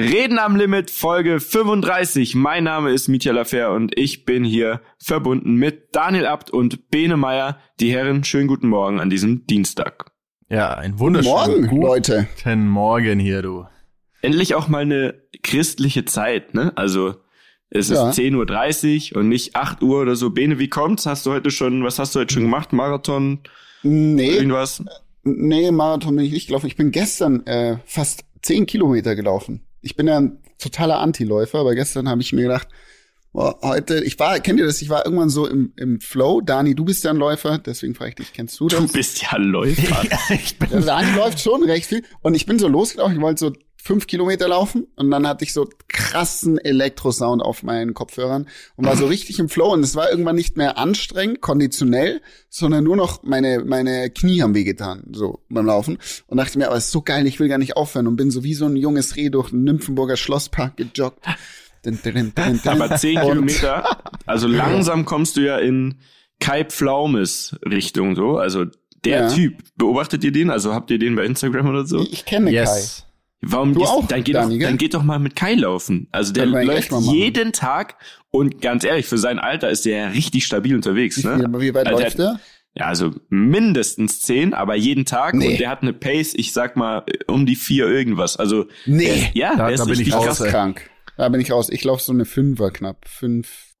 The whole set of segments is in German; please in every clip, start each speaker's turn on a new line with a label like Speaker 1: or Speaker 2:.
Speaker 1: Reden am Limit, Folge 35. Mein Name ist Mietja Lafer und ich bin hier verbunden mit Daniel Abt und Bene Meyer. Die Herren, schönen guten Morgen an diesem Dienstag.
Speaker 2: Ja, ein wunderschönen
Speaker 3: Morgen,
Speaker 2: guten
Speaker 3: Leute.
Speaker 2: Morgen hier, du.
Speaker 1: Endlich auch mal eine christliche Zeit, ne? Also, es ist
Speaker 3: Ja.
Speaker 1: 10.30 Uhr und nicht 8 Uhr oder so. Bene, wie kommt's? Hast du heute schon, was hast du heute schon gemacht? Marathon?
Speaker 3: Nee,
Speaker 1: Irgendwas?
Speaker 3: nee, Marathon bin ich nicht gelaufen. Ich bin gestern äh, fast zehn Kilometer gelaufen. Ich bin ja ein totaler Antiläufer, aber gestern habe ich mir gedacht, boah, heute, ich war, kennt ihr das? Ich war irgendwann so im, im Flow. Dani, du bist ja ein Läufer, deswegen frage ich dich, kennst du
Speaker 1: Du
Speaker 3: das?
Speaker 1: bist ja Läufer.
Speaker 2: ich bin
Speaker 3: Ja, Dani läuft schon recht viel. Und ich bin so losgelaufen, ich wollte so fünf Kilometer laufen und dann hatte ich so krassen Elektrosound auf meinen Kopfhörern und war so richtig im Flow und es war irgendwann nicht mehr anstrengend, konditionell, sondern nur noch meine, meine Knie haben wehgetan, so beim Laufen. Und dachte mir, aber es ist so geil, ich will gar nicht aufhören und bin so wie so ein junges Reh durch den Nymphenburger Schlosspark gejoggt. Dun, dun, dun.
Speaker 1: Aber 10
Speaker 3: Und-
Speaker 1: Kilometer, also langsam kommst du ja in Kai Pflaumes Richtung so. Also der
Speaker 3: Ja.
Speaker 1: Typ, beobachtet ihr den? Also habt ihr den bei Instagram oder so?
Speaker 3: Ich kenne
Speaker 2: yes.
Speaker 1: Warum
Speaker 3: Du
Speaker 1: gehst,
Speaker 3: auch,
Speaker 1: dann, geht
Speaker 3: Dani,
Speaker 1: doch, dann geht doch mal mit Kai laufen. Also der läuft jeden Tag und ganz ehrlich, für sein Alter ist der ja richtig stabil unterwegs. Ne?
Speaker 3: Wie, wie weit
Speaker 1: Also
Speaker 3: läuft der?
Speaker 1: Ja, also mindestens zehn, aber jeden Tag.
Speaker 3: Nee.
Speaker 1: Und der hat eine Pace, ich sag mal, um die vier irgendwas. Also
Speaker 3: Nee.
Speaker 1: der, ja,
Speaker 2: Da-
Speaker 1: der ist
Speaker 2: da bin ich
Speaker 1: richtig
Speaker 2: raus,
Speaker 1: krass.
Speaker 3: Das krank. Da bin ich raus. Ich laufe so eine Fünfer knapp. Fünf,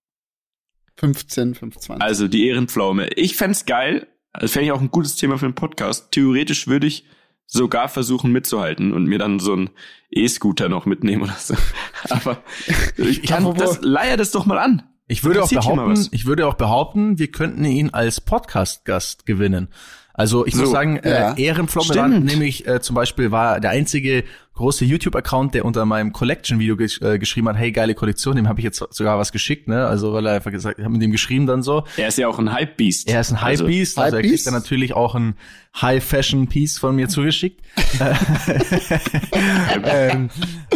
Speaker 3: 15, 25.
Speaker 1: Also die Ehrenpflaume. Ich fänd's geil. Also fände ich auch ein gutes Thema für einen Podcast. Theoretisch würde ich sogar versuchen mitzuhalten und mir dann so einen E-Scooter noch mitnehmen oder so. Aber ich kann
Speaker 3: Apropos-
Speaker 1: das, leier das doch mal an.
Speaker 2: Ich würde auch behaupten, ich würde auch behaupten, wir könnten ihn als Podcast-Gast gewinnen. Also ich muss
Speaker 1: So,
Speaker 2: sagen,
Speaker 3: ja.
Speaker 2: äh, Ehrenpflomme war
Speaker 1: Stimmt.
Speaker 2: nämlich äh, zum Beispiel war der einzige große YouTube-Account, der unter meinem Collection-Video gesch äh, geschrieben hat, hey, geile Kollektion, dem habe ich jetzt sogar was geschickt, ne? Also weil er einfach gesagt, ich habe mit dem geschrieben dann so.
Speaker 1: Er ist ja auch ein Hype-Beast.
Speaker 2: Er ist ein
Speaker 1: Also,
Speaker 2: Hype-Beast, also, er
Speaker 3: Hypebeast?
Speaker 2: kriegt dann natürlich auch ein High-Fashion-Piece von mir zugeschickt. ähm,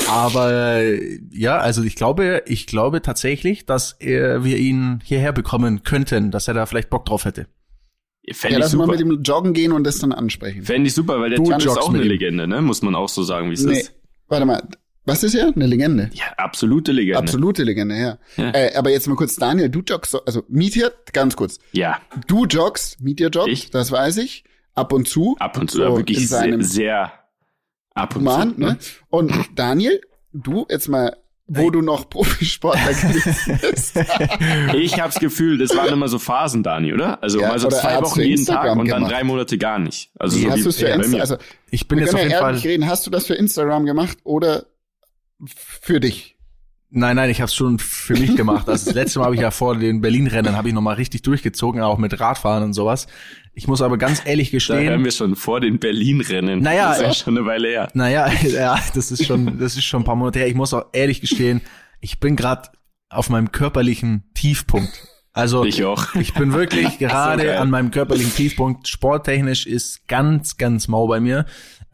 Speaker 2: aber äh, ja, also ich glaube, ich glaube tatsächlich, dass äh, wir ihn hierher bekommen könnten, dass er da vielleicht Bock drauf hätte.
Speaker 1: Fände
Speaker 3: ja, lass mal mit ihm joggen gehen und das dann ansprechen.
Speaker 1: Fände ich super, weil der Typ ist auch eine. Legende, ne? Muss man auch so sagen, wie es
Speaker 3: Nee,
Speaker 1: ist.
Speaker 3: warte mal. Was ist er? Eine Legende.
Speaker 1: Ja, absolute Legende.
Speaker 3: Absolute Legende, ja.
Speaker 1: Ja.
Speaker 3: Äh, aber jetzt mal kurz, Daniel, du joggst, so- also Mietja, ganz kurz.
Speaker 1: Ja,
Speaker 3: Du joggst, Mietja joggt,
Speaker 1: Ich?
Speaker 3: das weiß ich. Ab und zu.
Speaker 1: ab und zu,
Speaker 3: So
Speaker 1: ja, wirklich
Speaker 3: in
Speaker 1: sehr, sehr ab und
Speaker 3: Mann,
Speaker 1: zu.
Speaker 3: ne? Und Daniel, du jetzt mal, wo du noch Profisportler gewesen bist.
Speaker 1: Ich hab's Gefühl, das waren immer so Phasen, Dani, oder? Also
Speaker 3: Ja,
Speaker 1: mal so zwei Wochen jeden Tag
Speaker 3: Instagram
Speaker 1: und dann
Speaker 3: gemacht.
Speaker 1: drei Monate gar nicht. Also
Speaker 3: Wie
Speaker 1: so
Speaker 3: hast
Speaker 1: wie
Speaker 3: du es für
Speaker 1: ja,
Speaker 3: Insta, also
Speaker 2: Ich bin jetzt auf jeden Fall.
Speaker 3: reden, hast du das für Instagram gemacht oder für dich?
Speaker 2: Nein, nein, ich habe es schon für mich gemacht. Also das letzte Mal habe ich ja vor den Berlin-Rennen habe ich noch mal richtig durchgezogen, auch mit Radfahren und sowas. Ich muss aber ganz ehrlich
Speaker 1: Da hören
Speaker 2: gestehen,
Speaker 1: wir schon vor den Berlin-Rennen.
Speaker 2: Naja,
Speaker 1: das ist ja
Speaker 2: äh,
Speaker 1: schon eine Weile her.
Speaker 2: naja, ja, das ist schon, das ist schon ein paar Monate her. Ich muss auch ehrlich gestehen, ich bin gerade auf meinem körperlichen Tiefpunkt. Also
Speaker 1: Ich auch.
Speaker 2: Ich bin wirklich gerade
Speaker 1: geil.
Speaker 2: an meinem körperlichen Tiefpunkt. Sporttechnisch ist ganz, ganz mau bei mir.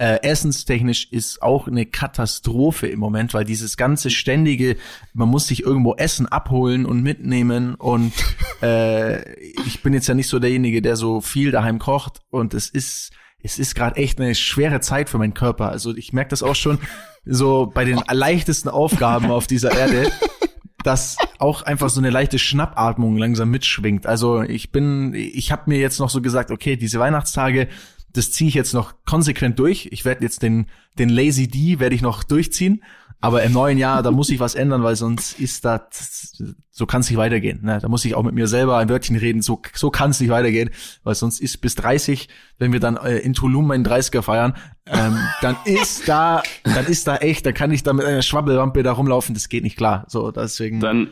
Speaker 2: Äh, essenstechnisch ist auch eine Katastrophe im Moment, weil dieses ganze ständige, man muss sich irgendwo Essen abholen und mitnehmen und äh, ich bin jetzt ja nicht so derjenige, der so viel daheim kocht und es ist es ist gerade echt eine schwere Zeit für meinen Körper. Also ich merke das auch schon so bei den leichtesten Aufgaben auf dieser Erde, dass auch einfach so eine leichte Schnappatmung langsam mitschwingt. Also ich bin, ich habe mir jetzt noch so gesagt, okay, diese Weihnachtstage, das ziehe ich jetzt noch konsequent durch. Ich werde jetzt den, den Lazy D werde ich noch durchziehen. Aber im neuen Jahr, da muss ich was ändern, weil sonst ist das, so kann es nicht weitergehen. Ne? Da muss ich auch mit mir selber ein Wörtchen reden, so, so kann es nicht weitergehen, weil sonst ist bis 30, wenn wir dann äh, in Tulum meinen 30er feiern, ähm, dann ist da, dann ist da echt, da kann ich da mit einer Schwabbelwampe da rumlaufen, das geht nicht klar. So, deswegen.
Speaker 1: Dann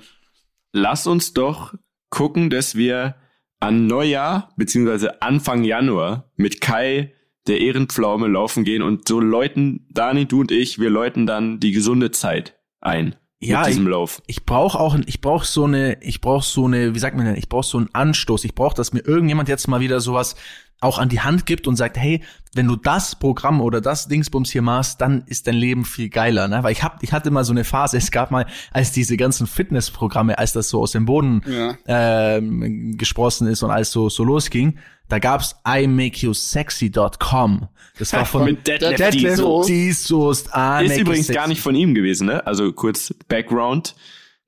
Speaker 1: lass uns doch gucken, dass wir an Neujahr beziehungsweise Anfang Januar mit Kai der Ehrenpflaume laufen gehen und so läuten, Dani, du und ich, wir läuten dann die gesunde Zeit ein
Speaker 2: Ja,
Speaker 1: mit diesem Lauf.
Speaker 2: ich brauche auch, ich brauche so eine, ich brauche so eine, wie sagt man denn, ich brauche so einen Anstoß. Ich brauche, dass mir irgendjemand jetzt mal wieder sowas auch an die Hand gibt und sagt, hey, wenn du das Programm oder das Dingsbums hier machst, dann ist dein Leben viel geiler, ne? Weil ich hab, ich hatte mal so eine Phase, es gab mal, als diese ganzen Fitnessprogramme, als das so aus dem Boden
Speaker 3: Ja.
Speaker 2: ähm, gesprossen ist und alles so, so losging, da gab's imakeyousexy.com. Das war von
Speaker 1: Detlef Diesel.
Speaker 2: die Soest. I
Speaker 1: Ist übrigens gar nicht von ihm gewesen, ne? Also kurz Background,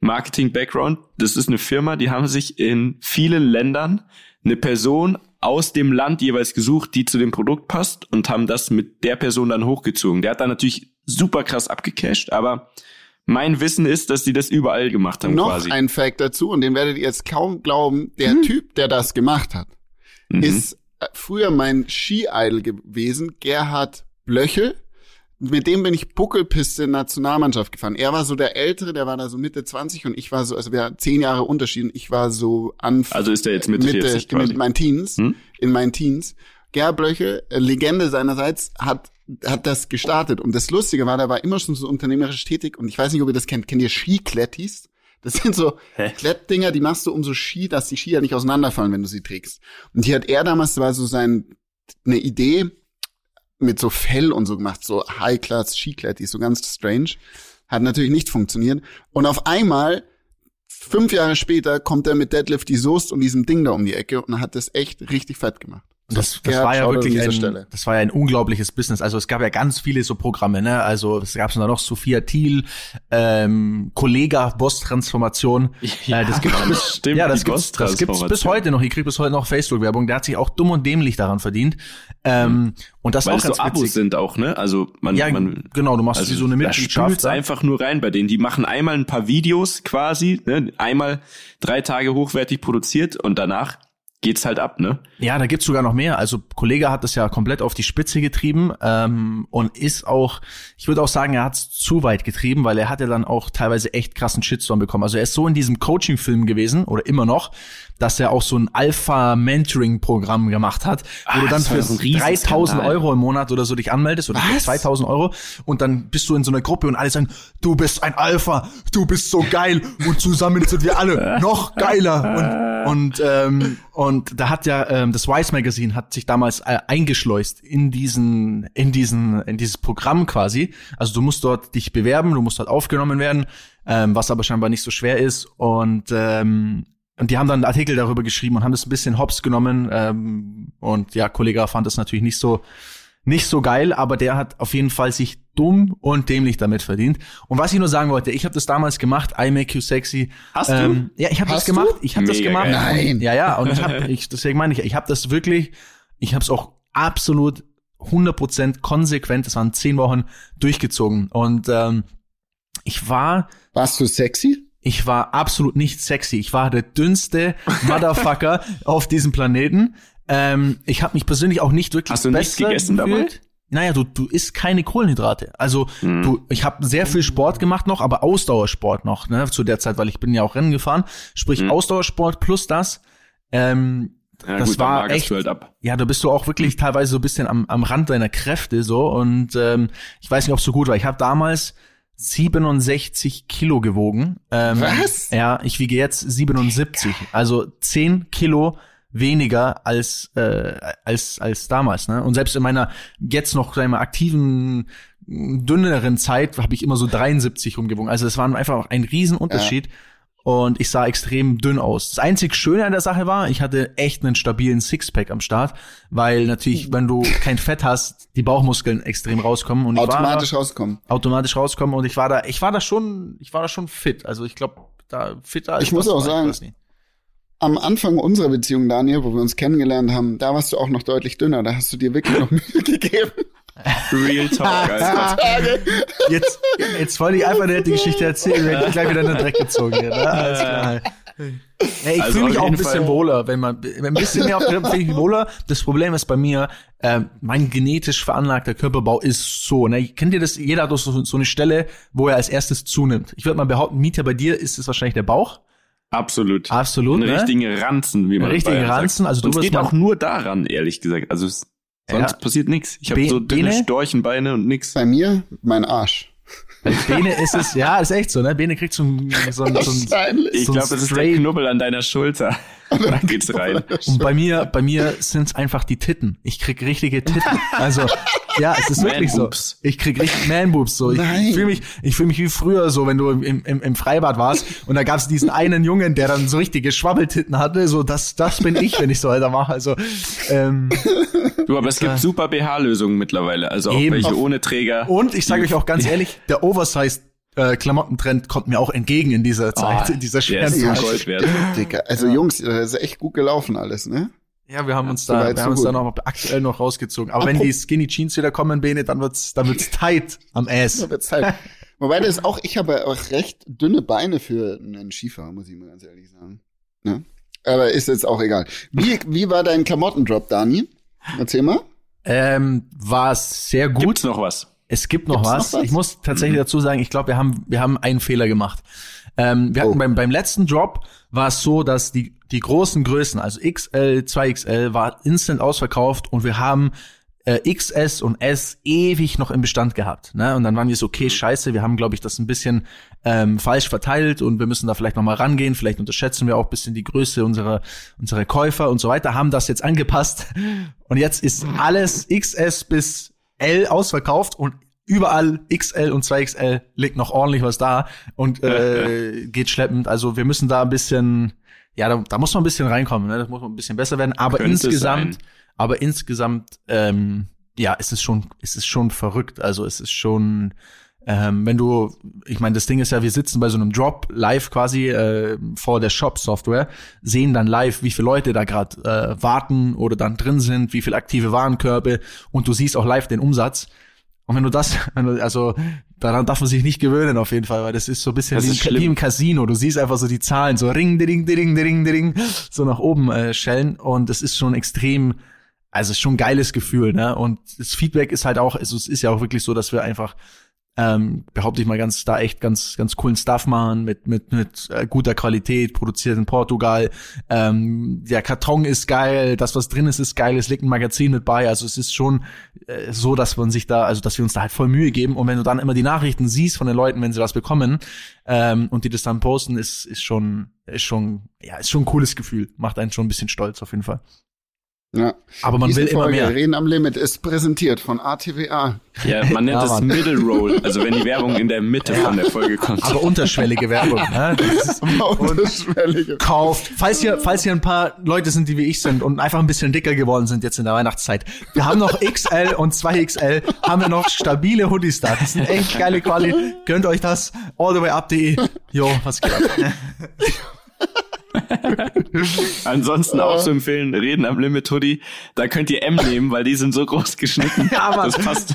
Speaker 1: Marketing-Background. Das ist eine Firma, die haben sich in vielen Ländern eine Person aus dem Land jeweils gesucht, die zu dem Produkt passt und haben das mit der Person dann hochgezogen. Der hat dann natürlich super krass abgecasht, aber mein Wissen ist, dass die das überall gemacht haben
Speaker 3: Noch
Speaker 1: quasi.
Speaker 3: ein Fact dazu, und den werdet ihr jetzt kaum glauben. Der
Speaker 2: Hm.
Speaker 3: Typ, der das gemacht hat,
Speaker 1: Mhm.
Speaker 3: ist äh, früher mein Ski-Idol gewesen, Gerhard Blöchel. Mit dem bin ich Buckelpiste Nationalmannschaft gefahren. Er war so der Ältere, der war da so Mitte 20 und ich war so, also wir hatten zehn Jahre Unterschied und ich war so an
Speaker 1: Also ist der jetzt Mitte 40
Speaker 3: in
Speaker 1: quasi.
Speaker 3: meinen Teens,
Speaker 1: Hm?
Speaker 3: in meinen Teens. Gerhard Blöchel, äh, Legende seinerseits, hat hat das gestartet. Und das Lustige war, der war immer schon so unternehmerisch tätig. Und ich weiß nicht, ob ihr das kennt. Kennt ihr Skiklettis? Das sind so
Speaker 1: Hä?
Speaker 3: Klettdinger, die machst du um so Ski, dass die Skier nicht auseinanderfallen, wenn du sie trägst. Und die hat er damals, war so sein, eine Idee mit so Fell und so gemacht, so High-Class Skiklettis, so ganz strange. Hat natürlich nicht funktioniert. Und auf einmal, fünf Jahre später, kommt er mit Deadlift die Soest und diesem Ding da um die Ecke und hat das echt richtig fett gemacht.
Speaker 2: Das, das
Speaker 3: Gerhard,
Speaker 2: war ja wirklich ein,
Speaker 3: Stelle.
Speaker 2: das war ja ein unglaubliches Business. Also es gab ja ganz viele so Programme, ne? Also es gab da noch Sophia Thiel, ähm, Kollega Boss Transformation.
Speaker 1: Ja,
Speaker 2: äh, das gibt's
Speaker 1: Mann,
Speaker 2: bis,
Speaker 1: stimmt,
Speaker 2: ja, das gibt's, das gibt's bis
Speaker 1: Boss-Transformation.
Speaker 2: heute noch. Ich krieg bis heute noch Facebook Werbung. Der hat sich auch dumm und dämlich daran verdient. Ähm, und das
Speaker 1: Weil
Speaker 2: auch
Speaker 1: es so
Speaker 2: ganz
Speaker 1: Abos
Speaker 2: witzig.
Speaker 1: sind auch, ne? Also man,
Speaker 2: Ja,
Speaker 1: man
Speaker 2: genau, du machst
Speaker 1: also
Speaker 2: so eine
Speaker 1: da
Speaker 2: Mitgliedschaft.
Speaker 1: spült's einfach nur rein bei denen. Die machen einmal ein paar Videos quasi, ne? einmal drei Tage hochwertig produziert und danach geht's halt ab, ne?
Speaker 2: Ja, da gibt's sogar noch mehr. Also Kollege hat das ja komplett auf die Spitze getrieben ähm, und ist auch, ich würde auch sagen, er hat's zu weit getrieben, weil er hat ja dann auch teilweise echt krassen Shitstorm bekommen. Also er ist so in diesem Coaching-Film gewesen oder immer noch, dass er auch so ein Alpha-Mentoring-Programm gemacht hat, wo
Speaker 1: Ah,
Speaker 2: du dann für
Speaker 1: so ein Riesenskandal.
Speaker 2: 3000 Euro im Monat oder so dich anmeldest oder für
Speaker 3: Was?
Speaker 2: 2000 Euro und dann bist du in so einer Gruppe und alle sagen, du bist ein Alpha, du bist so geil und zusammen sind wir alle noch geiler und und ähm, und da hat ja ähm, das Vice Magazine hat sich damals äh, eingeschleust in diesen in diesen in dieses Programm quasi. Also du musst dort dich bewerben, du musst dort aufgenommen werden, ähm, was aber scheinbar nicht so schwer ist und ähm, und die haben dann einen Artikel darüber geschrieben und haben das ein bisschen hops genommen ähm, und ja, Kollege fand das natürlich nicht so nicht so geil, aber der hat auf jeden Fall sich dumm und dämlich damit verdient. Und was ich nur sagen wollte, ich habe das damals gemacht, I Make You Sexy.
Speaker 1: Hast du?
Speaker 2: Ähm, ja, ich habe das
Speaker 3: Hast du?
Speaker 2: gemacht. Ich habe das gemacht.
Speaker 1: geil.
Speaker 3: Nein.
Speaker 2: Ja, ja, und ich habe, ich, deswegen meine ich, ich habe das wirklich, ich habe es auch absolut 100% konsequent, das waren zehn Wochen durchgezogen. Und ähm, ich war
Speaker 3: Warst du sexy?
Speaker 2: Ich war absolut nicht sexy. Ich war der dünnste Motherfucker auf diesem Planeten. Ähm, ich habe mich persönlich auch nicht wirklich
Speaker 1: Hast du nichts gegessen
Speaker 2: gefühlt. Naja, du, du isst keine Kohlenhydrate. Also du, ich habe sehr viel Sport gemacht noch, aber Ausdauersport noch, ne, zu der Zeit, weil ich bin ja auch Rennen gefahren. Sprich Ausdauersport plus das. Ähm,
Speaker 1: Ja,
Speaker 2: das
Speaker 1: gut,
Speaker 2: war echt,
Speaker 1: du halt
Speaker 2: ja, da bist du auch wirklich teilweise so ein bisschen am, am Rand deiner Kräfte so und ähm, ich weiß nicht, ob es so gut war. Ich habe damals 67 Kilo gewogen. Ähm,
Speaker 3: Was?
Speaker 2: Ja, ich wiege jetzt 77, also 10 Kilo weniger als äh, als als damals. Ne? Und selbst in meiner jetzt noch sagen wir, aktiven dünneren Zeit habe ich immer so 73 rumgewogen. Also es war einfach ein Riesenunterschied. Und ich sah extrem dünn aus. Das einzig Schöne an der Sache war, ich hatte echt einen stabilen Sixpack am Start, weil natürlich, wenn du kein Fett hast, die Bauchmuskeln extrem rauskommen und
Speaker 3: Automatisch
Speaker 2: war
Speaker 3: rauskommen.
Speaker 2: da, automatisch rauskommen und ich war da, ich war da schon, ich war da schon fit. Also ich glaube, da fitter. als
Speaker 3: Ich muss auch sagen. Am Anfang unserer Beziehung, Daniel, wo wir uns kennengelernt haben, da warst du auch noch deutlich dünner. Da hast du dir wirklich noch Mühe gegeben.
Speaker 1: Real Talk, Alter.
Speaker 2: jetzt, jetzt wollte ich einfach nicht die Geschichte erzählen, wenn ich gleich wieder in den Dreck gezogen werde. Alles klar. Ja, ich
Speaker 1: Also
Speaker 2: fühle mich auch ein bisschen
Speaker 1: Fall-
Speaker 2: wohler, wenn man ein bisschen mehr auf der fühle ich mich wohler. Das Problem ist bei mir, äh, mein genetisch veranlagter Körperbau ist so. Ne? Kennt ihr das? Jeder hat doch so, so eine Stelle, wo er als erstes zunimmt. Ich würde mal behaupten, Mieter, bei dir ist es wahrscheinlich der Bauch.
Speaker 1: Absolut.
Speaker 2: Absolut.
Speaker 1: Ein
Speaker 2: ne?
Speaker 1: richtigen Ranzen, wie man
Speaker 2: richtigen Ranzen,
Speaker 1: sagt.
Speaker 2: also du
Speaker 1: Und es
Speaker 2: wirst
Speaker 1: geht auch nur daran, ehrlich gesagt. Also es, sonst
Speaker 2: Ja.
Speaker 1: passiert nichts. Ich habe
Speaker 2: Be-
Speaker 1: so dünne
Speaker 2: Bene?
Speaker 1: Storchenbeine und nix.
Speaker 3: Bei mir mein Arsch.
Speaker 2: Bei Bene ist es, ja, ist echt so, ne? Bene kriegt so ein, so ein, so.
Speaker 1: Ich
Speaker 2: So ein
Speaker 1: glaube, das ist der Knubbel an deiner Schulter. Da geht's rein.
Speaker 2: Und bei mir, bei mir sind's einfach die Titten. Ich krieg richtige Titten. Also, ja, es ist wirklich so. Ich krieg richtig Man-Boobs so. Ich, ich fühle mich, ich fühle mich wie früher so, wenn du im, im, im Freibad warst und da gab's diesen einen Jungen, der dann so richtige Schwabbeltitten hatte. So, das, das bin ich, wenn ich so weiter mache. Also, ähm,
Speaker 1: Du, aber es gibt super BH-Lösungen mittlerweile. Also auch
Speaker 2: Eben.
Speaker 1: welche
Speaker 2: Auf-
Speaker 1: ohne Träger.
Speaker 2: und ich sage euch auch ganz ehrlich, der Oversized äh, Klamottentrend kommt mir auch entgegen in dieser Zeit,
Speaker 1: Oh,
Speaker 2: in dieser schweren.
Speaker 1: Gold wert.
Speaker 3: Dicker. Also Jungs, das ist echt gut gelaufen alles, ne?
Speaker 2: Ja, wir haben uns
Speaker 3: so
Speaker 2: da, wir haben uns
Speaker 3: gut.
Speaker 2: da noch aktuell noch rausgezogen. Aber wenn
Speaker 3: Apro-
Speaker 2: die Skinny Jeans wieder kommen, Bene, dann wird's, dann wird's tight am Ass.
Speaker 3: Da wird's halt. Wobei das auch, ich habe auch recht dünne Beine für einen Skifahrer, muss ich mal ganz ehrlich sagen. Ne? Aber ist jetzt auch egal. Wie, wie war dein Klamottendrop, Dani? Erzähl mal.
Speaker 2: Ähm, war sehr gut.
Speaker 1: Gibt's noch was?
Speaker 2: Es gibt noch
Speaker 3: Gibt's noch
Speaker 2: was.
Speaker 3: was?
Speaker 2: Ich muss tatsächlich dazu sagen, ich glaube, wir haben, wir haben einen Fehler gemacht. Ähm, wir hatten
Speaker 3: Oh.
Speaker 2: beim, beim letzten Drop war es so, dass die, die großen Größen, also XL, 2XL, war instant ausverkauft und wir haben äh, XS und S ewig noch im Bestand gehabt. Ne? Und dann waren wir so, okay, scheiße, wir haben, glaube ich, das ein bisschen ähm, falsch verteilt und wir müssen da vielleicht noch mal rangehen. Vielleicht unterschätzen wir auch ein bisschen die Größe unserer, unserer Käufer und so weiter, haben das jetzt angepasst. Und jetzt ist alles XS bis L ausverkauft und überall XL und 2XL liegt noch ordentlich was da und äh, geht schleppend. Also wir müssen da ein bisschen, ja, da, da muss man ein bisschen reinkommen, ne? das muss man ein bisschen besser werden. Aber
Speaker 1: Könnte
Speaker 2: insgesamt,
Speaker 1: sein.
Speaker 2: aber insgesamt, ähm, ja, es ist schon, es ist schon verrückt. Also es ist schon, ähm, wenn du, ich meine, das Ding ist ja, wir sitzen bei so einem Drop live quasi äh, vor der Shop-Software, sehen dann live, wie viele Leute da gerade äh, warten oder dann drin sind, wie viele aktive Warenkörbe und du siehst auch live den Umsatz. Und wenn du das, also daran darf man sich nicht gewöhnen auf jeden Fall, weil das ist so ein bisschen wie,
Speaker 1: schlimm.
Speaker 2: wie im Casino. Du siehst einfach so die Zahlen, so ring, ding, ding, ding, ding, so nach oben äh, schellen und das ist schon extrem, also schon ein geiles Gefühl, ne? Und das Feedback ist halt auch, also es ist ja auch wirklich so, dass wir einfach ähm, behaupte ich mal ganz da echt ganz ganz coolen Stuff machen mit mit mit äh, guter Qualität produziert in Portugal. Ähm, der Karton ist geil das was drin ist ist geil. Es liegt ein Magazin mit bei. Also es ist schon äh, so dass man sich da also dass wir uns da halt voll Mühe geben. Und wenn du dann immer die Nachrichten siehst von den Leuten wenn sie das bekommen ähm, und die das dann posten ist ist schon ist schon ja ist schon ein cooles Gefühl. Macht einen schon ein bisschen stolz auf jeden Fall
Speaker 3: Ja.
Speaker 2: aber man
Speaker 3: Diese
Speaker 2: will immer
Speaker 3: Folge
Speaker 2: mehr
Speaker 3: Reden am Limit ist präsentiert von ATWA.
Speaker 1: Ja, man nennt
Speaker 2: Ja,
Speaker 1: es. Middle Roll, also wenn die Werbung in der Mitte von der Folge kommt.
Speaker 2: aber unterschwellige Werbung ne? Das ist-
Speaker 3: Unterschwellige.
Speaker 2: kauft. Falls hier, falls hier ein paar Leute sind, die wie ich sind und einfach ein bisschen dicker geworden sind jetzt in der Weihnachtszeit. Wir haben noch XL und 2XL, haben wir noch stabile Hoodies da. Das sind echt geile Quali. Gönnt euch das. Allthewayup.de. Jo, was geht ab?
Speaker 1: Ansonsten auch zu empfehlen, Reden am Limit Hoodie. Da könnt ihr M nehmen, weil die sind so groß geschnitten.
Speaker 2: Ja, Mann.
Speaker 1: Das passt.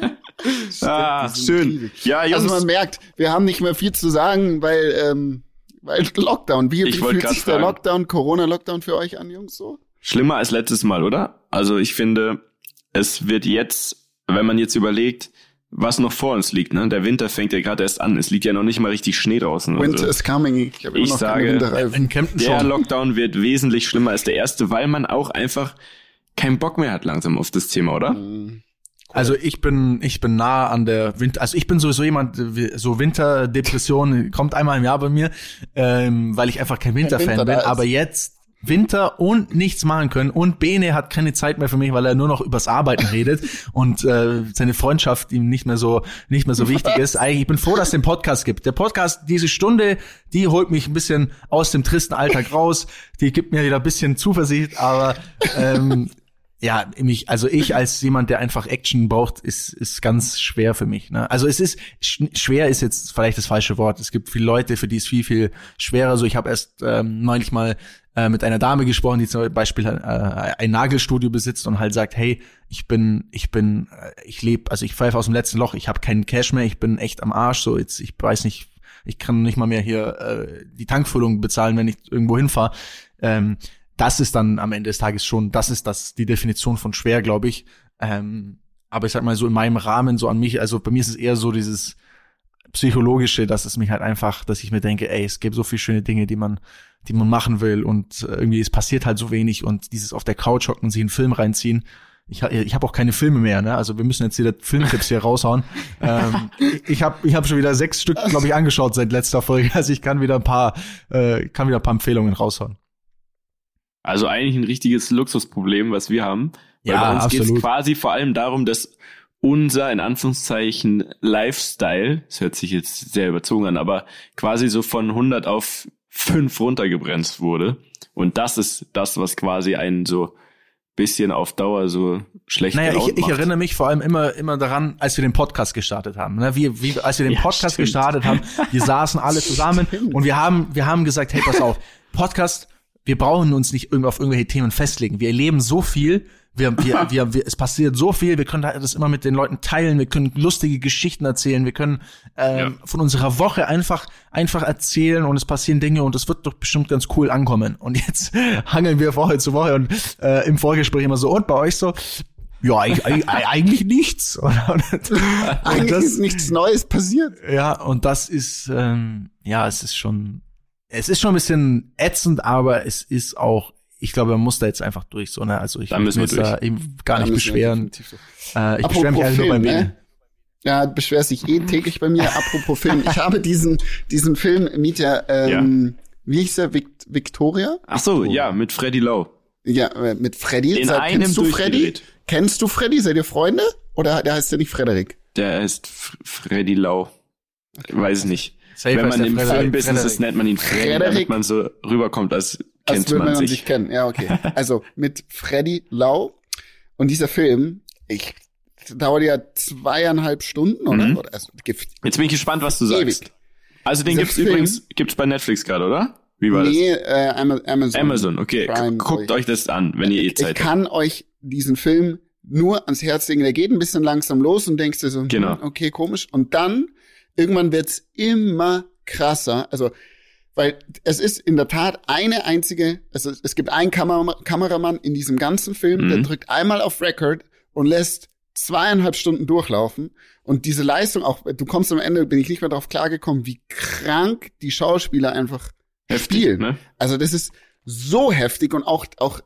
Speaker 1: ah,
Speaker 3: Die sind
Speaker 1: schön.
Speaker 3: riesig.
Speaker 1: Ja, Jungs.
Speaker 3: Also man merkt, wir haben nicht mehr viel zu sagen, weil, ähm, weil Lockdown. Wie,
Speaker 1: Ich
Speaker 3: wie fühlt sich der. Lockdown, Corona-Lockdown für euch an, Jungs, so?
Speaker 1: Schlimmer als letztes Mal, oder? Also ich finde, es wird jetzt, wenn man jetzt überlegt, was noch vor uns liegt, ne? Der Winter fängt ja gerade erst an. Es liegt ja noch nicht mal richtig Schnee draußen.
Speaker 3: Winter
Speaker 1: Also
Speaker 3: is coming. Ich habe immer
Speaker 1: Ich
Speaker 3: noch
Speaker 1: sage, der
Speaker 2: schon.
Speaker 1: Lockdown wird wesentlich schlimmer als der erste, weil man auch einfach keinen Bock mehr hat langsam auf das Thema, oder?
Speaker 3: Mhm.
Speaker 2: Also ich bin, ich bin nah an der Winter, also ich bin sowieso jemand, so Winterdepression kommt einmal im Jahr bei mir, ähm, weil ich einfach kein Winterfan
Speaker 3: Winter
Speaker 2: bin. Aber jetzt Winter und nichts machen können und Bene hat keine Zeit mehr für mich, weil er nur noch übers Arbeiten redet und äh, seine Freundschaft ihm nicht mehr so nicht mehr so wichtig ist. Eigentlich, ich bin froh, dass es den Podcast gibt. Der Podcast, diese Stunde, die holt mich ein bisschen aus dem tristen Alltag raus, die gibt mir wieder ein bisschen Zuversicht, aber ähm, ja, mich, also ich als jemand, der einfach Action braucht, ist, ist ganz schwer für mich. Ne? Also es ist, sch schwer ist jetzt vielleicht das falsche Wort. Es gibt viele Leute, für die es viel, viel schwerer. So, ich habe erst ähm, neulich mal äh, mit einer Dame gesprochen, die zum Beispiel äh, ein Nagelstudio besitzt und halt sagt, hey, ich bin, ich bin, äh, ich lebe, also ich pfeife aus dem letzten Loch, ich habe keinen Cash mehr, ich bin echt am Arsch. So, jetzt, ich weiß nicht, ich kann nicht mal mehr hier äh, die Tankfüllung bezahlen, wenn ich irgendwo hinfahre. Ähm, das ist dann am Ende des Tages schon, das ist das die Definition von schwer, glaube ich. Ähm, aber ich sag mal so in meinem Rahmen so an mich, also bei mir ist es eher so dieses psychologische, dass es mich halt einfach, dass ich mir denke, ey, es gibt so viele schöne Dinge, die man, die man machen will und irgendwie es passiert halt so wenig und dieses auf der Couch hocken, sich einen Film reinziehen, ich, ich habe auch keine Filme mehr, ne? Also wir müssen jetzt wieder Filmtipps hier raushauen. ähm, ich habe ich hab schon wieder sechs Stück, glaube ich, angeschaut seit letzter Folge. Also ich kann wieder ein paar, äh, kann wieder ein paar Empfehlungen raushauen.
Speaker 1: Also eigentlich ein richtiges Luxusproblem, was wir haben. Weil ja, bei uns geht es quasi vor allem darum, dass unser, in Anführungszeichen, Lifestyle, das hört sich jetzt sehr überzogen an, aber quasi so von 100 auf 5 runtergebremst wurde. Und das ist das, was quasi einen so bisschen auf Dauer so schlecht
Speaker 2: Naja, ich, ich erinnere mich vor allem immer, immer daran, als wir den Podcast gestartet haben. Ne? Wie, wie, als wir den ja, Podcast stimmt. gestartet haben, wir saßen alle zusammen und wir haben, wir haben gesagt, hey, pass auf, Podcast, wir brauchen uns nicht auf irgendwelche Themen festlegen. Wir erleben so viel, wir, wir, wir, wir, es passiert so viel, wir können das immer mit den Leuten teilen, wir können lustige Geschichten erzählen, wir können ähm, ja. von unserer Woche einfach, einfach erzählen und es passieren Dinge und es wird doch bestimmt ganz cool ankommen. Und jetzt hangeln wir Woche zu Woche und äh, im Vorgespräch immer so, und bei euch so, ja, eigentlich, eigentlich nichts.
Speaker 3: eigentlich das, ist nichts Neues passiert.
Speaker 2: Ja, und das ist, ähm, ja, es ist schon, es ist schon ein bisschen ätzend, aber es ist auch ich glaube, man muss da jetzt einfach durch. So, ne? Also ich
Speaker 1: muss mich
Speaker 2: da eben gar nicht beschweren. Äh, ich beschwere mich eigentlich nur beim ne?
Speaker 3: Ja, beschwerst dich eh täglich bei mir. Apropos Film, ich habe diesen diesen Film Mieter, ähm, ja. wie hieß er, Vic Victoria?
Speaker 1: Ach so, ja, mit Freddy Lowe.
Speaker 3: Ja, äh, mit Freddy.
Speaker 1: In Seit, einem
Speaker 3: kennst du Freddy? Kennst du Freddy? Seid ihr Freunde? Oder der heißt ja nicht Frederik?
Speaker 1: Der heißt Freddy Lau. Okay. Weiß nicht. Safe Wenn man im Filmbusiness ist, nennt man ihn Freddy, damit man so rüberkommt, als kennt man, man sich. sich
Speaker 3: kennen. Ja, okay. Also mit Freddy Lau und dieser Film, ich dauert ja zweieinhalb Stunden, oder? Mhm.
Speaker 1: Also, Jetzt bin ich gespannt, was du ewig. sagst. Also den Dieser gibt's Film, übrigens gibt's bei Netflix gerade, oder?
Speaker 3: Wie war nee, das? Äh, Amazon.
Speaker 1: Amazon, okay. Prime, Guckt euch das an, wenn ihr eh Zeit
Speaker 3: habt. Ich kann euch diesen Film nur ans Herz legen. Der geht ein bisschen langsam los und denkst dir so, hm, genau. okay, komisch. Und dann, irgendwann wird's immer krasser. Also weil es ist in der Tat eine einzige, also es gibt einen Kamer Kameramann in diesem ganzen Film, mhm. der drückt einmal auf Record und lässt zweieinhalb Stunden durchlaufen. Und diese Leistung auch, du kommst am Ende, bin ich nicht mehr darauf klargekommen, wie krank die Schauspieler einfach heftig, spielen. Ne? Also das ist so heftig und auch, auch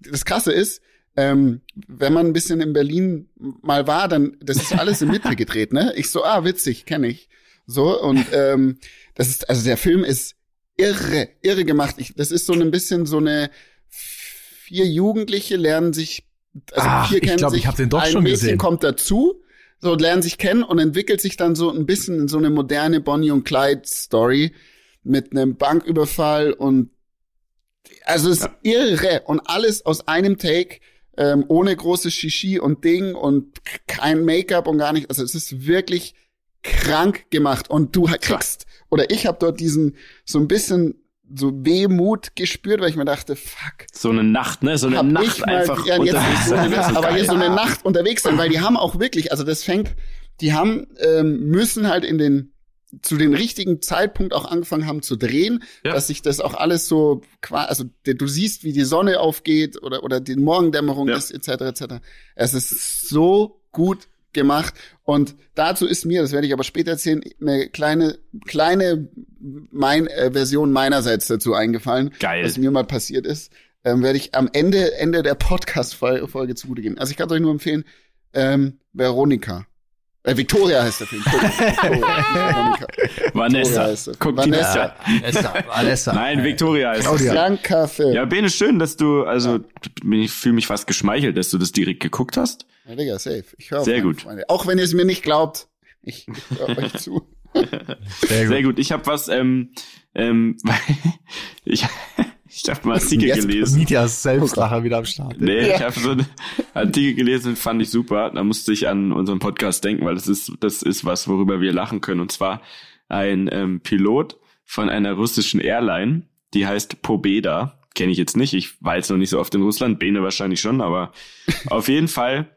Speaker 3: das Krasse ist, ähm, wenn man ein bisschen in Berlin mal war, dann das ist alles in Mitte gedreht, ne? Ich so, ah, witzig, kenne ich. So und ähm, das ist also der Film ist irre, irre gemacht. Ich, das ist so ein bisschen so eine vier Jugendliche lernen sich,
Speaker 2: also Ach, vier kennen ich glaub, sich, ich hab den doch ein schon Mädchen gesehen.
Speaker 3: kommt dazu, so lernen sich kennen und entwickelt sich dann so ein bisschen in so eine moderne Bonnie und Clyde Story mit einem Banküberfall und also es ist ja. irre und alles aus einem Take ähm, ohne großes Shishi und Ding und kein Make-up und gar nicht. Also es ist wirklich krank gemacht und du kriegst oder ich habe dort diesen so ein bisschen so Wehmut gespürt, weil ich mir dachte, fuck.
Speaker 1: So eine Nacht, ne? So eine Nacht mal, einfach ja, unterwegs
Speaker 3: sein. So aber hier so eine Nacht unterwegs sein, weil die haben auch wirklich, also das fängt, die haben ähm, müssen halt in den zu den richtigen Zeitpunkt auch angefangen haben zu drehen, ja. dass sich das auch alles so also du siehst, wie die Sonne aufgeht oder oder die Morgendämmerung ja. ist etc. etc. Es ist so gut gemacht. Und dazu ist mir, das werde ich aber später erzählen, eine kleine, kleine mein, äh, Version meinerseits dazu eingefallen,
Speaker 1: Geil.
Speaker 3: was mir mal passiert ist. Ähm, werde ich am Ende, Ende der Podcast-Folge zugute gehen. Also ich kann es euch nur empfehlen, ähm, Veronika. Äh, Victoria heißt der Film. Victoria,
Speaker 1: Vanessa.
Speaker 3: Guck Vanessa.
Speaker 2: Vanessa. Vanessa.
Speaker 1: Nein, Victoria heißt
Speaker 3: es. Kranker Film.
Speaker 1: Ja, Bene, schön, dass du, also, ich fühle mich fast geschmeichelt, dass du das direkt geguckt hast.
Speaker 3: Ja, Digga, safe. Ich höre
Speaker 1: Sehr gut.
Speaker 3: Freunde. Auch wenn ihr es mir nicht glaubt, ich, ich höre euch zu.
Speaker 1: Sehr gut. Sehr gut. Ich habe was, ähm, ähm, ich, ich habe mal Artikel Jetzt gelesen.
Speaker 2: Mietjas Selbstlacher wieder am Start.
Speaker 1: Nee, ja. ich habe so einen Artikel gelesen, fand ich super. Da musste ich an unseren Podcast denken, weil das ist, das ist was, worüber wir lachen können. Und zwar ein ähm, Pilot von einer russischen Airline, die heißt Pobeda. Kenne ich jetzt nicht. Ich war jetzt noch nicht so oft in Russland, Bene wahrscheinlich schon, aber auf jeden Fall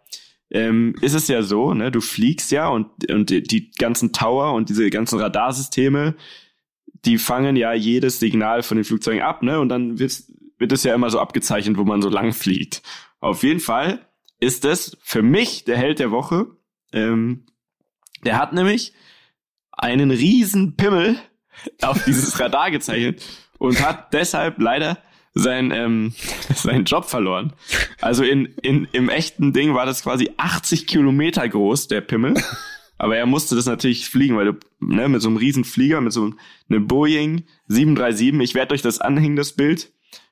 Speaker 1: ähm, ist es ja so, ne, du fliegst ja und, und die, die ganzen Tower und diese ganzen Radarsysteme, die fangen ja jedes Signal von den Flugzeugen ab, ne? Und dann wird, wird es ja immer so abgezeichnet, wo man so lang fliegt. Auf jeden Fall ist es für mich der Held der Woche. Ähm, der hat nämlich einen riesen Pimmel auf dieses Radar gezeichnet und hat deshalb leider sein, ähm, seinen Job verloren. Also in, in, im echten Ding war das quasi 80 Kilometer groß, der Pimmel. Aber er musste das natürlich fliegen, weil du, ne, mit so einem riesen Flieger, mit so einem Boeing 737, ich werde euch das anhängen, das Bild.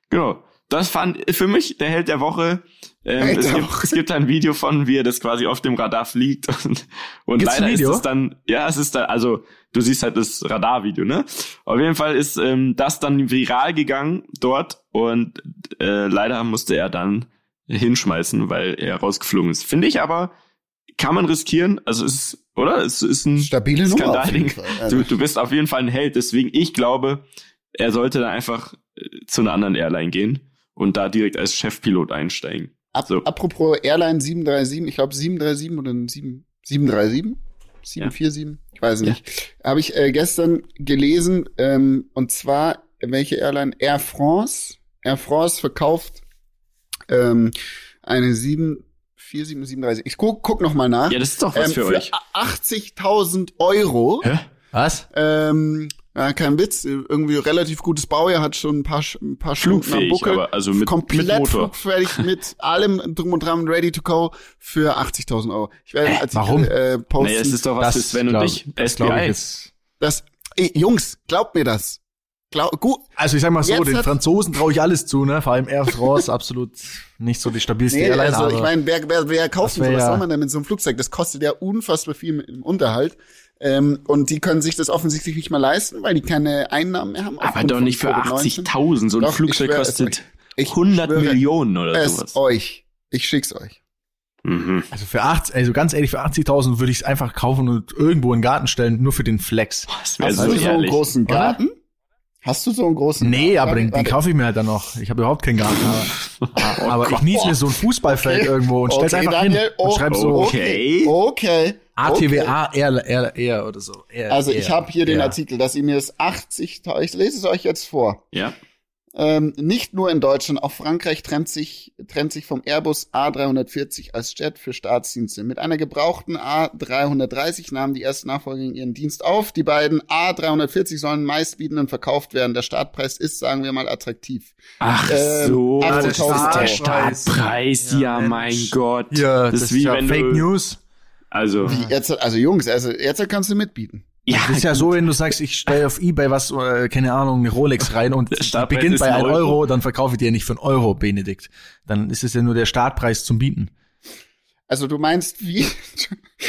Speaker 1: Genau. Das fand für mich der Held der Woche. Ähm, es, gibt, es gibt ein Video von, wie er das quasi auf dem Radar fliegt. Und, und leider ist es dann, ja, es ist da, also du siehst halt das Radarvideo, ne? Auf jeden Fall ist ähm, das dann viral gegangen dort und äh, leider musste er dann hinschmeißen, weil er rausgeflogen ist. Finde ich aber, kann man riskieren. Also es ist, oder? Es ist ein
Speaker 3: stabile Nummer.
Speaker 1: Du, du bist auf jeden Fall ein Held. Deswegen, ich glaube, er sollte dann einfach äh, zu einer anderen Airline gehen und da direkt als Chefpilot einsteigen.
Speaker 3: Ab, so. Apropos Airline 737, ich glaube 737 oder 7, 737? 747? Ja. Ich weiß nicht. Ja. Habe ich äh, gestern gelesen, ähm, und zwar, welche Airline? Air France. Air France verkauft ähm, eine 747 737. Ich guck, guck noch mal nach.
Speaker 1: Ja, das ist doch was ähm, für, für euch.
Speaker 3: 80.000 Euro.
Speaker 2: Hä? Was?
Speaker 3: Ähm, ja, kein Witz, irgendwie relativ gutes Baujahr, hat schon ein paar, ein paar am Buckel.
Speaker 1: aber also mit,
Speaker 3: komplett
Speaker 1: mit Motor.
Speaker 3: flugfertig mit allem drum und dran ready to go für 80.000 Euro. Ich werde
Speaker 2: als Warum?
Speaker 3: äh, posten.
Speaker 1: Naja, es ist doch was das, für Sven und ich.
Speaker 2: Das SBI. Ich
Speaker 3: das, ey, Jungs, glaubt mir das. Glaub, gut.
Speaker 2: Also ich sag mal so, Jetzt den Franzosen traue ich alles zu, ne? Vor allem Air France, absolut nicht so die stabilste nee, Airline.
Speaker 3: Also ich meine, wer, wer, wer kauft so? Was ja soll man denn mit so einem Flugzeug? Das kostet ja unfassbar viel im Unterhalt. Ähm, und die können sich das offensichtlich nicht mehr leisten, weil die keine Einnahmen mehr haben.
Speaker 1: Aber doch nicht für 80.000. So ein doch, Flugzeug kostet ich 100 schwöre, Millionen oder
Speaker 3: es
Speaker 1: sowas.
Speaker 3: euch. Ich schick's euch.
Speaker 2: Mhm. Also für 80, also ganz ehrlich, für 80.000 würde ich es einfach kaufen und irgendwo in den Garten stellen, nur für den Flex.
Speaker 3: Das Hast so so einen großen Garten? Oder? Hast du so einen großen
Speaker 2: Nee, Garten? aber den, den kaufe ich mir halt dann noch. Ich habe überhaupt keinen Garten. Aber, oh aber ich niese mir so ein Fußballfeld okay. irgendwo und stell's okay, einfach Daniel, hin und schreib so.
Speaker 3: Okay. Okay.
Speaker 2: ATWA okay. R, R, R oder so.
Speaker 3: R, also ich habe hier den Artikel, dass ihr mir das 80, ich lese es euch jetzt vor.
Speaker 1: Ja.
Speaker 3: Ähm, nicht nur in Deutschland, auch Frankreich trennt sich, trennt sich vom Airbus A340 als Jet für Staatsdienste. Mit einer gebrauchten A330 nahmen die ersten Nachfolger ihren Dienst auf. Die beiden A340 sollen meistbietenden verkauft werden. Der Startpreis ist, sagen wir mal, attraktiv.
Speaker 1: Ach ähm, so, das ist der Startpreis. Ja, ja mein Gott.
Speaker 2: Ja, das, das ist wie ja wenn Fake du, News.
Speaker 1: Also,
Speaker 3: wie jetzt, also Jungs, also jetzt kannst du mitbieten.
Speaker 2: Ja, das ist ja so, wenn du sagst, ich stelle auf Ebay was, äh, keine Ahnung, eine Rolex rein und beginnt bei 1 Euro. Euro, dann verkaufe ich dir nicht für einen Euro, Benedikt. Dann ist es ja nur der Startpreis zum Bieten.
Speaker 3: Also du meinst wie?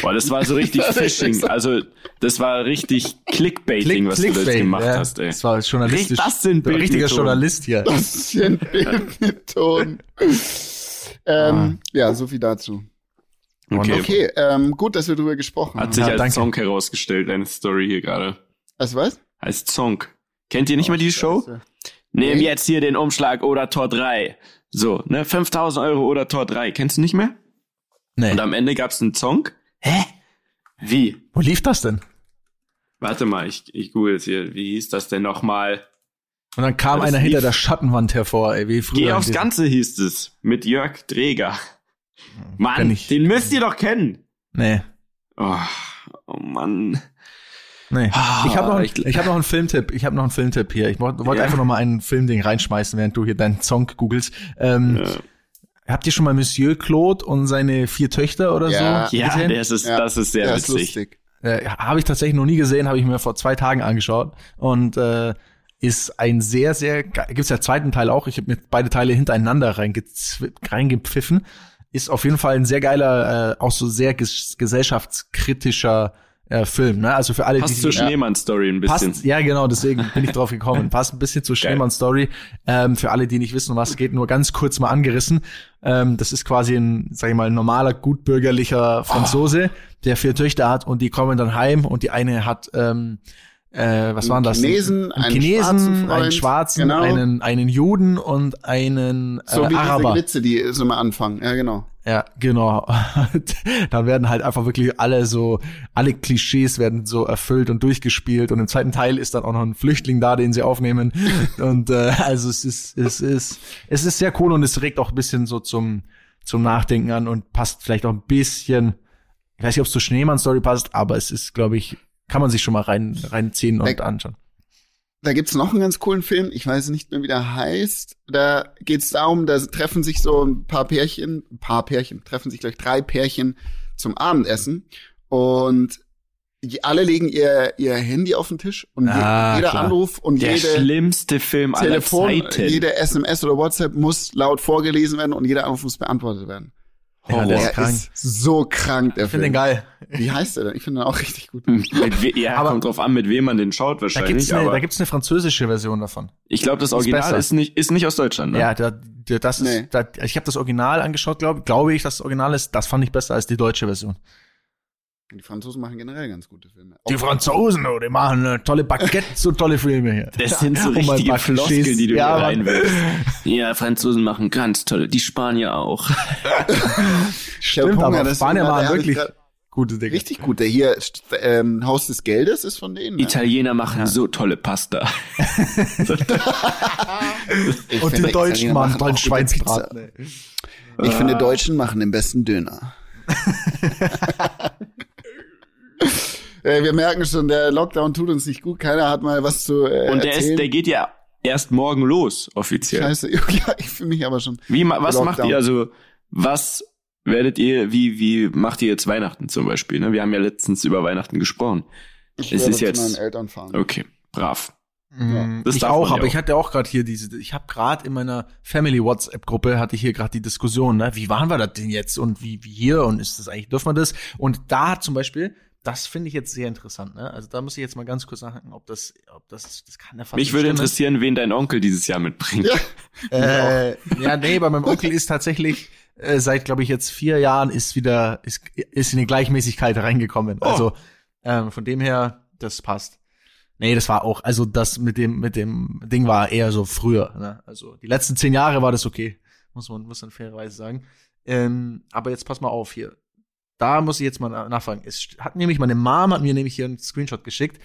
Speaker 1: Boah, das war so richtig Phishing. Also das war richtig Clickbaiting, Click, was Clickbait, du da gemacht ja, hast. Ey.
Speaker 2: Das war journalistisch.
Speaker 1: Das sind
Speaker 2: Bild richtiger Journalist hier.
Speaker 3: Das sind Bild mit Ton. ähm, ah. Ja, so viel dazu. Okay, okay ähm, gut, dass wir drüber gesprochen
Speaker 1: haben. Hat sich ja, als danke. Song herausgestellt, deine Story hier gerade.
Speaker 3: Als was?
Speaker 1: Als Song. Kennt ihr nicht oh, mal die Show? Nehm nee. jetzt hier den Umschlag oder Tor 3. So, ne, 5000 Euro oder Tor 3. Kennst du nicht mehr? Nee. Und am Ende gab's einen Song.
Speaker 2: Hä?
Speaker 1: Wie?
Speaker 2: Wo lief das denn?
Speaker 1: Warte mal, ich, ich google es hier. Wie hieß das denn nochmal?
Speaker 2: Und dann kam einer hinter der Schattenwand hervor, ey, wie früher.
Speaker 1: Geh aufs Ganze hieß es. Mit Jörg Dreger. Mann, den müsst ihr doch kennen.
Speaker 2: Nee.
Speaker 1: Oh, oh Mann.
Speaker 2: Nee. Ah, ich habe noch, ich, ich hab noch einen Filmtipp. Ich habe noch einen Filmtipp hier. Ich wollte ja. einfach noch mal einen Filmding reinschmeißen, während du hier deinen Song googelst. Ähm, ja. Habt ihr schon mal Monsieur Claude und seine vier Töchter oder
Speaker 1: ja. so? Ja, das ist, das ist sehr witzig. Ist lustig.
Speaker 2: Äh, habe ich tatsächlich noch nie gesehen, habe ich mir vor zwei Tagen angeschaut und äh, ist ein sehr, sehr, gibt's ja zweiten Teil auch. Ich habe mir beide Teile hintereinander reingepfiffen ist auf jeden Fall ein sehr geiler, äh, auch so sehr ges gesellschaftskritischer äh, Film, ne? Also für alle,
Speaker 1: passt die zur Schneemann-Story ein bisschen.
Speaker 2: Passt, ja, genau, deswegen bin ich drauf gekommen. Passt ein bisschen zur Schneemann-Story. Ähm, für alle, die nicht wissen, was es geht, nur ganz kurz mal angerissen. Ähm, das ist quasi ein, sag ich mal, normaler, gutbürgerlicher Franzose, oh. der vier Töchter hat und die kommen dann heim und die eine hat ähm, äh, was waren das?
Speaker 3: Chinesen,
Speaker 2: einen Chinesen, einen Schwarzen, genau. einen, einen Juden und einen äh, so wie Araber.
Speaker 3: Diese Witze, die so mal anfangen. Ja, genau.
Speaker 2: Ja, genau. Dann werden halt einfach wirklich alle so, alle Klischees werden so erfüllt und durchgespielt und im zweiten Teil ist dann auch noch ein Flüchtling da, den sie aufnehmen. und äh, also es ist, es ist, es ist sehr cool und es regt auch ein bisschen so zum, zum Nachdenken an und passt vielleicht auch ein bisschen, ich weiß nicht, ob es zur Schneemann-Story passt, aber es ist, glaube ich, kann man sich schon mal rein, reinziehen und anschauen.
Speaker 3: da gibt's noch einen ganz coolen Film, ich weiß nicht mehr, wie der heißt. Da geht's darum, da treffen sich so ein paar Pärchen, ein paar Pärchen, treffen sich gleich drei Pärchen zum Abendessen und die, alle legen ihr, ihr Handy auf den Tisch und
Speaker 2: Ah,
Speaker 3: jeder
Speaker 2: klar.
Speaker 3: Anruf und
Speaker 1: Der
Speaker 3: jede
Speaker 1: schlimmste Film aller
Speaker 3: Telefon,
Speaker 1: Zeiten.
Speaker 3: jede SMS oder WhatsApp muss laut vorgelesen werden und jeder Anruf muss beantwortet werden.
Speaker 2: Ja, der ist
Speaker 3: Der
Speaker 2: krank.
Speaker 3: ist so krank, der
Speaker 2: Ich finde
Speaker 3: Film.
Speaker 2: den geil.
Speaker 3: Wie heißt der denn? Ich finde den auch richtig gut.
Speaker 1: mit we ja,
Speaker 2: Aber-
Speaker 1: kommt drauf an, mit wem man den schaut
Speaker 2: Da
Speaker 1: wahrscheinlich.
Speaker 2: gibt's, eine, da gibt's eine französische Version davon.
Speaker 1: ich glaube, das Original
Speaker 2: besser.
Speaker 1: ist, nicht, ist nicht aus Deutschland. Ne?
Speaker 2: Ja, da, da, das ist,
Speaker 3: Nee.
Speaker 2: da, ich habe das Original angeschaut, glaube glaube ich, dass das Original ist. Das fand ich besser als die deutsche Version.
Speaker 3: Die Franzosen machen generell ganz gute Filme.
Speaker 2: Die Franzosen, oh, die machen äh, tolle Baguette, so tolle Filme hier.
Speaker 1: Das sind so
Speaker 2: Um mal ein
Speaker 1: richtige
Speaker 2: paar
Speaker 1: Floskeln, die du
Speaker 2: Ja,
Speaker 1: reinwirfst. Ja, Franzosen machen ganz tolle, die Spanier auch.
Speaker 2: Stimmt,
Speaker 3: Hunger,
Speaker 2: aber
Speaker 3: das-
Speaker 2: Spanier
Speaker 3: ich
Speaker 2: wirklich gute Dinge.
Speaker 3: Richtig gut. Der hier, ähm, Haus des Geldes ist von denen. ne?
Speaker 1: Italiener machen so tolle Pasta.
Speaker 2: Und die Deutschen machen
Speaker 3: auch
Speaker 2: tollen
Speaker 3: gute
Speaker 2: Schweinsbraten.
Speaker 3: Ich finde, Deutschen machen den besten Döner. äh, wir merken schon, der Lockdown tut uns nicht gut. Keiner hat mal was zu äh,
Speaker 1: Und der,
Speaker 3: erzählen.
Speaker 1: ist, der geht ja erst morgen los, offiziell.
Speaker 3: Scheiße, ja, ich fühle mich aber schon.
Speaker 1: Wie, was
Speaker 3: Lockdown.
Speaker 1: macht ihr, also, was werdet ihr, wie, wie macht ihr jetzt Weihnachten zum Beispiel? Ne? Wir haben ja letztens über Weihnachten gesprochen.
Speaker 3: Ich
Speaker 1: Es
Speaker 3: werde
Speaker 1: ist
Speaker 3: zu
Speaker 1: jetzt-
Speaker 3: meinen Eltern fahren.
Speaker 1: Okay, brav.
Speaker 2: Mhm.
Speaker 1: Das
Speaker 2: ich auch,
Speaker 1: ja
Speaker 2: aber
Speaker 1: auch.
Speaker 2: ich hatte auch gerade hier diese, ich habe gerade in meiner Family WhatsApp Gruppe hatte ich hier gerade die Diskussion, ne? Wie waren wir das denn jetzt und wie wie hier und ist das eigentlich dürfen wir das? Und da hat zum Beispiel, das finde ich jetzt sehr interessant, ne? Also da muss ich jetzt mal ganz kurz nachdenken, ob das, ob das, das kann ja fast
Speaker 1: Mich würde
Speaker 2: stimmen.
Speaker 1: interessieren, wen dein Onkel dieses Jahr mitbringt.
Speaker 3: Ja.
Speaker 2: Äh, ja, nee, bei meinem Onkel ist tatsächlich äh, seit, glaube ich, jetzt vier Jahren ist wieder, ist, ist in die Gleichmäßigkeit reingekommen. Also ähm, von dem her, das passt. Nee, das war auch, also das mit dem, mit dem Ding war eher so früher. Ne? Also die letzten zehn Jahre war das okay. Muss man, muss man fairerweise sagen. Ähm, aber jetzt pass mal auf hier. Da muss ich jetzt mal na- nachfragen. Es hat nämlich, meine Mom hat mir nämlich hier einen Screenshot geschickt.